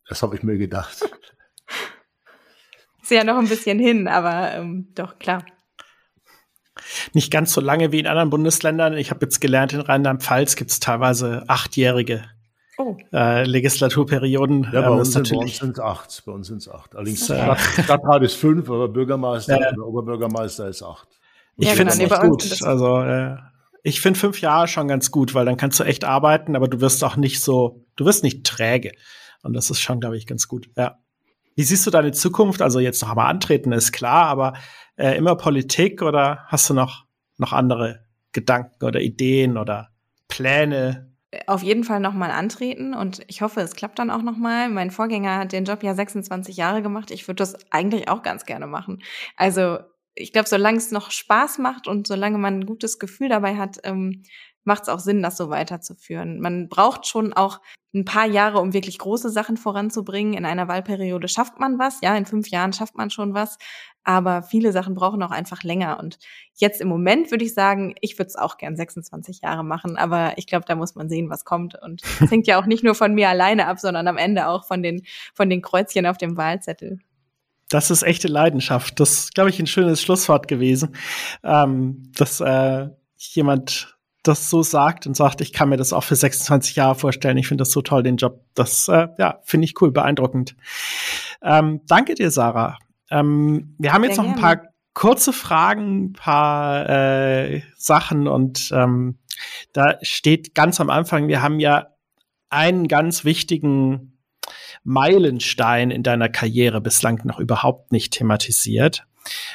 Das habe ich mir gedacht. *laughs* Ist ja noch ein bisschen hin, aber ähm, doch, klar. Nicht ganz so lange wie in anderen Bundesländern. Ich habe jetzt gelernt, in Rheinland-Pfalz gibt es teilweise achtjährige oh. äh, Legislaturperioden. Ja, bei ähm, uns, sind, es acht. Bei uns sind es acht. Allerdings ja. Stadtrat ist fünf, aber Bürgermeister ja. oder Oberbürgermeister ist acht. Ich ja, finde es genau. gut. Also äh, ich finde fünf Jahre schon ganz gut, weil dann kannst du echt arbeiten, aber du wirst auch nicht so, du wirst nicht träge. Und das ist schon, glaube ich, ganz gut. Ja. Wie siehst du deine Zukunft? Also jetzt noch einmal antreten ist klar, aber äh, immer Politik oder hast du noch, noch andere Gedanken oder Ideen oder Pläne? Auf jeden Fall nochmal antreten und ich hoffe, es klappt dann auch nochmal. Mein Vorgänger hat den Job ja 26 Jahre gemacht. Ich würde das eigentlich auch ganz gerne machen. Also ich glaube, solange es noch Spaß macht und solange man ein gutes Gefühl dabei hat, ähm, macht es auch Sinn, das so weiterzuführen. Man braucht schon auch ein paar Jahre, um wirklich große Sachen voranzubringen. In einer Wahlperiode schafft man was, ja, in fünf Jahren schafft man schon was, aber viele Sachen brauchen auch einfach länger. Und jetzt im Moment würde ich sagen, ich würde es auch gern 26 Jahre machen, aber ich glaube, da muss man sehen, was kommt. Und *laughs* es hängt ja auch nicht nur von mir alleine ab, sondern am Ende auch von den, von den Kreuzchen auf dem Wahlzettel. Das ist echte Leidenschaft. Das ist, glaube ich, ein schönes Schlusswort gewesen, ähm, dass äh, jemand das so sagt und sagt, ich kann mir das auch für 26 Jahre vorstellen. Ich finde das so toll, den Job. Das äh, ja, finde ich cool, beeindruckend. Ähm, danke dir, Sarah. Ähm, wir haben jetzt Sehr noch ein paar kurze Fragen, ein paar äh, Sachen und ähm, da steht ganz am Anfang, wir haben ja einen ganz wichtigen Meilenstein in deiner Karriere bislang noch überhaupt nicht thematisiert.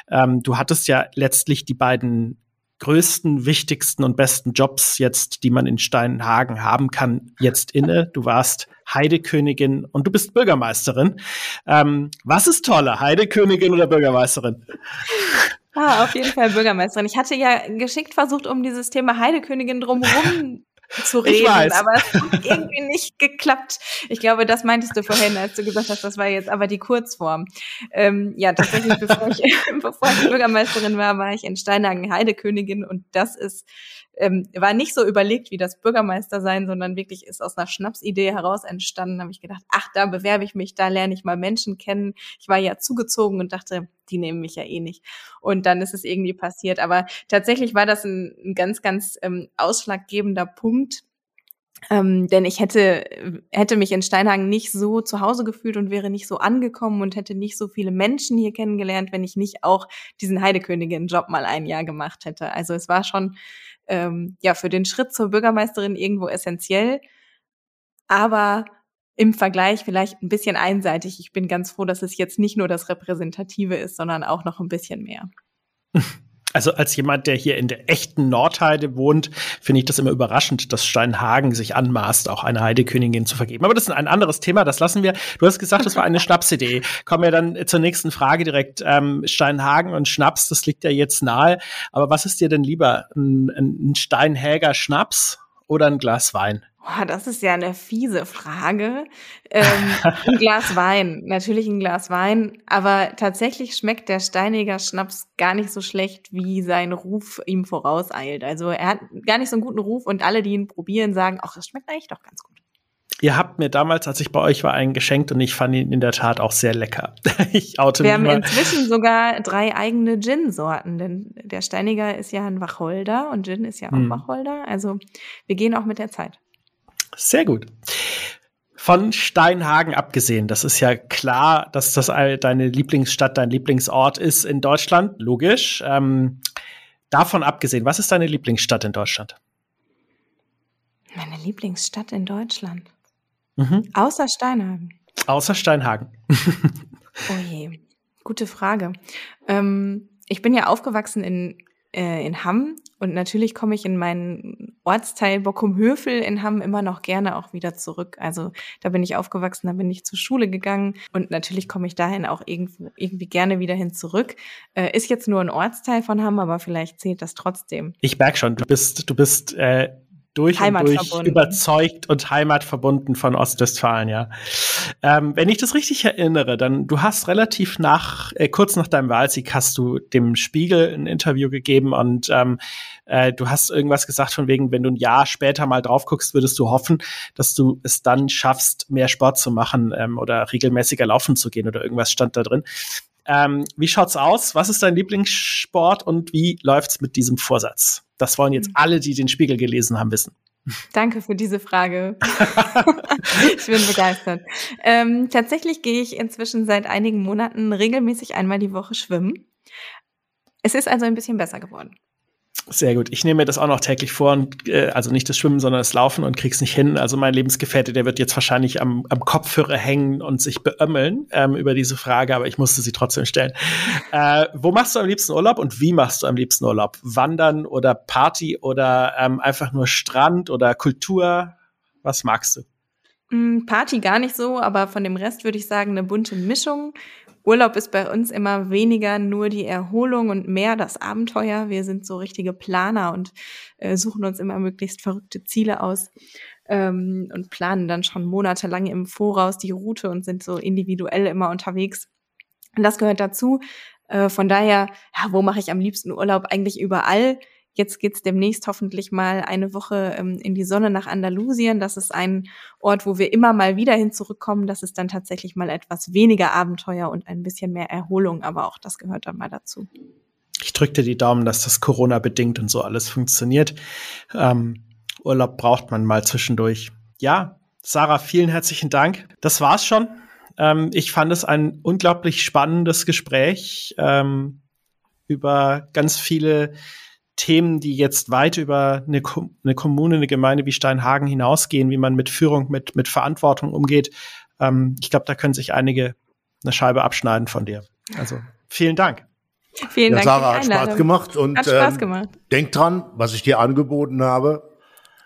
Ähm, du hattest ja letztlich die beiden größten, wichtigsten und besten Jobs jetzt, die man in Steinhagen haben kann, jetzt inne. Du warst Heidekönigin und du bist Bürgermeisterin. Ähm, was ist toller, Heidekönigin oder Bürgermeisterin? Ah, auf jeden Fall Bürgermeisterin. Ich hatte ja geschickt versucht, um dieses Thema Heidekönigin drumherum zu reden, aber es hat irgendwie nicht geklappt. Ich glaube, das meintest du vorhin, als du gesagt hast, das war jetzt aber die Kurzform. Ähm, ja, tatsächlich, bevor ich, *laughs* bevor ich Bürgermeisterin war, war ich in Steinhagen Heidekönigin und das ist ähm, war nicht so überlegt wie das Bürgermeister sein, sondern wirklich ist aus einer Schnapsidee heraus entstanden. Habe ich gedacht, ach, da bewerbe ich mich, da lerne ich mal Menschen kennen. Ich war ja zugezogen und dachte, die nehmen mich ja eh nicht. Und dann ist es irgendwie passiert. Aber tatsächlich war das ein, ein ganz, ganz ähm, ausschlaggebender Punkt. Ähm, denn ich hätte, hätte mich in Steinhagen nicht so zu Hause gefühlt und wäre nicht so angekommen und hätte nicht so viele Menschen hier kennengelernt, wenn ich nicht auch diesen Heidekönigin-Job mal ein Jahr gemacht hätte. Also es war schon ähm, ja für den Schritt zur Bürgermeisterin irgendwo essentiell. Aber im Vergleich vielleicht ein bisschen einseitig. Ich bin ganz froh, dass es jetzt nicht nur das Repräsentative ist, sondern auch noch ein bisschen mehr. *laughs* Also als jemand, der hier in der echten Nordheide wohnt, finde ich das immer überraschend, dass Steinhagen sich anmaßt, auch eine Heidekönigin zu vergeben. Aber das ist ein anderes Thema, das lassen wir. Du hast gesagt, das war eine *laughs* Schnapsidee. Kommen wir dann zur nächsten Frage direkt. Ähm, Steinhagen und Schnaps, das liegt ja jetzt nahe. Aber was ist dir denn lieber? Ein, ein Steinhäger Schnaps oder ein Glas Wein? Boah, das ist ja eine fiese Frage. Ähm, ein *laughs* Glas Wein, natürlich ein Glas Wein, aber tatsächlich schmeckt der Steiniger Schnaps gar nicht so schlecht, wie sein Ruf ihm vorauseilt. Also er hat gar nicht so einen guten Ruf und alle, die ihn probieren, sagen, ach, das schmeckt eigentlich doch ganz gut. Ihr habt mir damals, als ich bei euch war, einen geschenkt und ich fand ihn in der Tat auch sehr lecker. *laughs* ich oute Wir haben mal. inzwischen sogar drei eigene Gin-Sorten, denn der Steiniger ist ja ein Wacholder und Gin ist ja auch hm. Wacholder. Also wir gehen auch mit der Zeit. Sehr gut. Von Steinhagen abgesehen, das ist ja klar, dass das deine Lieblingsstadt, dein Lieblingsort ist in Deutschland, logisch. Ähm, davon abgesehen, was ist deine Lieblingsstadt in Deutschland? Meine Lieblingsstadt in Deutschland. Mhm. Außer Steinhagen. Außer Steinhagen. *laughs* oh je, gute Frage. Ähm, ich bin ja aufgewachsen in äh, in Hamm. Und natürlich komme ich in meinen Ortsteil Bockum-Höfel in Hamm immer noch gerne auch wieder zurück. Also da bin ich aufgewachsen, da bin ich zur Schule gegangen und natürlich komme ich dahin auch irgendwo, irgendwie gerne wieder hin zurück. Äh, ist jetzt nur ein Ortsteil von Hamm, aber vielleicht zählt das trotzdem. Ich merke schon, du bist, du bist äh, durch und durch überzeugt und heimatverbunden von Ostwestfalen, ja. Ähm, wenn ich das richtig erinnere, dann du hast relativ nach, äh, kurz nach deinem Wahlsieg hast du dem Spiegel ein Interview gegeben und ähm, äh, du hast irgendwas gesagt von wegen, wenn du ein Jahr später mal drauf guckst, würdest du hoffen, dass du es dann schaffst, mehr Sport zu machen ähm, oder regelmäßiger laufen zu gehen oder irgendwas stand da drin. Ähm, wie schaut's aus? Was ist dein Lieblingssport und wie läuft's mit diesem Vorsatz? Das wollen jetzt hm. alle, die den Spiegel gelesen haben, wissen. Danke für diese Frage. *laughs* ich bin begeistert. Ähm, tatsächlich gehe ich inzwischen seit einigen Monaten regelmäßig einmal die Woche schwimmen. Es ist also ein bisschen besser geworden. Sehr gut. Ich nehme mir das auch noch täglich vor und äh, also nicht das Schwimmen, sondern das Laufen und krieg's nicht hin. Also mein Lebensgefährte, der wird jetzt wahrscheinlich am, am Kopfhörer hängen und sich beömmeln ähm, über diese Frage, aber ich musste sie trotzdem stellen. Äh, wo machst du am liebsten Urlaub und wie machst du am liebsten Urlaub? Wandern oder Party oder ähm, einfach nur Strand oder Kultur? Was magst du? Mm, Party gar nicht so, aber von dem Rest würde ich sagen, eine bunte Mischung. Urlaub ist bei uns immer weniger nur die Erholung und mehr das Abenteuer. Wir sind so richtige Planer und äh, suchen uns immer möglichst verrückte Ziele aus ähm, und planen dann schon monatelang im Voraus die Route und sind so individuell immer unterwegs. Und das gehört dazu. Äh, von daher, ja, wo mache ich am liebsten Urlaub? Eigentlich überall. Jetzt geht's demnächst hoffentlich mal eine Woche ähm, in die Sonne nach Andalusien. Das ist ein Ort, wo wir immer mal wieder hin zurückkommen. Das ist dann tatsächlich mal etwas weniger Abenteuer und ein bisschen mehr Erholung, aber auch das gehört dann mal dazu. Ich drückte die Daumen, dass das Corona-bedingt und so alles funktioniert. Ähm, Urlaub braucht man mal zwischendurch. Ja, Sarah, vielen herzlichen Dank. Das war's schon. Ähm, ich fand es ein unglaublich spannendes Gespräch ähm, über ganz viele Themen, die jetzt weit über eine, Ko eine Kommune, eine Gemeinde wie Steinhagen hinausgehen, wie man mit Führung, mit, mit Verantwortung umgeht. Ähm, ich glaube, da können sich einige eine Scheibe abschneiden von dir. Also vielen Dank. Vielen ja, Dank. Sarah, hat Spaß gemacht und hat Spaß ähm, gemacht. denk dran, was ich dir angeboten habe.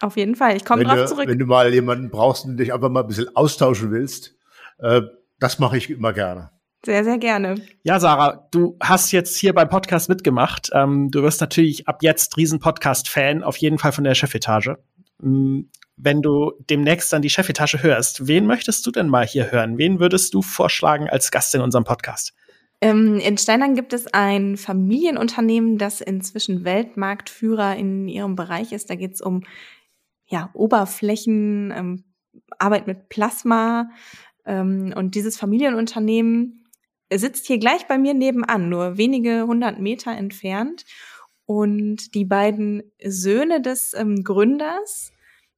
Auf jeden Fall. Ich komme drauf du, zurück. Wenn du mal jemanden brauchst und dich einfach mal ein bisschen austauschen willst, äh, das mache ich immer gerne. Sehr, sehr gerne. Ja, Sarah, du hast jetzt hier beim Podcast mitgemacht. Ähm, du wirst natürlich ab jetzt Riesen-Podcast-Fan, auf jeden Fall von der Chefetage. Ähm, wenn du demnächst dann die Chefetage hörst, wen möchtest du denn mal hier hören? Wen würdest du vorschlagen als Gast in unserem Podcast? Ähm, in Steinern gibt es ein Familienunternehmen, das inzwischen Weltmarktführer in ihrem Bereich ist. Da geht es um ja, Oberflächen, ähm, Arbeit mit Plasma. Ähm, und dieses Familienunternehmen er sitzt hier gleich bei mir nebenan, nur wenige hundert Meter entfernt. Und die beiden Söhne des ähm, Gründers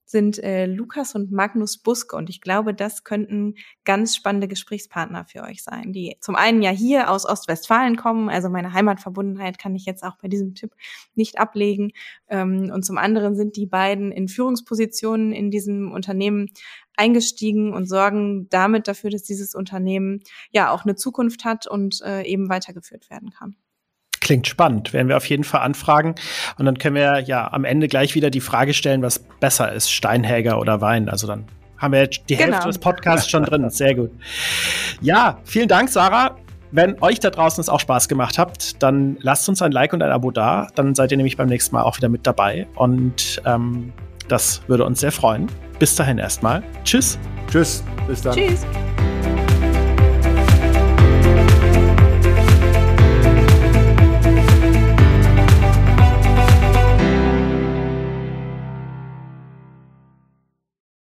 sind äh, Lukas und Magnus Buske. Und ich glaube, das könnten ganz spannende Gesprächspartner für euch sein, die zum einen ja hier aus Ostwestfalen kommen. Also meine Heimatverbundenheit kann ich jetzt auch bei diesem Tipp nicht ablegen. Ähm, und zum anderen sind die beiden in Führungspositionen in diesem Unternehmen eingestiegen und sorgen damit dafür, dass dieses Unternehmen ja auch eine Zukunft hat und äh, eben weitergeführt werden kann. Klingt spannend. Werden wir auf jeden Fall anfragen. Und dann können wir ja am Ende gleich wieder die Frage stellen, was besser ist, Steinhäger oder Wein. Also dann haben wir jetzt die genau. Hälfte des Podcasts schon drin. Sehr gut. Ja, vielen Dank, Sarah. Wenn euch da draußen es auch Spaß gemacht habt, dann lasst uns ein Like und ein Abo da. Dann seid ihr nämlich beim nächsten Mal auch wieder mit dabei. Und ähm, das würde uns sehr freuen. Bis dahin erstmal. Tschüss. Tschüss. Bis dann. Tschüss.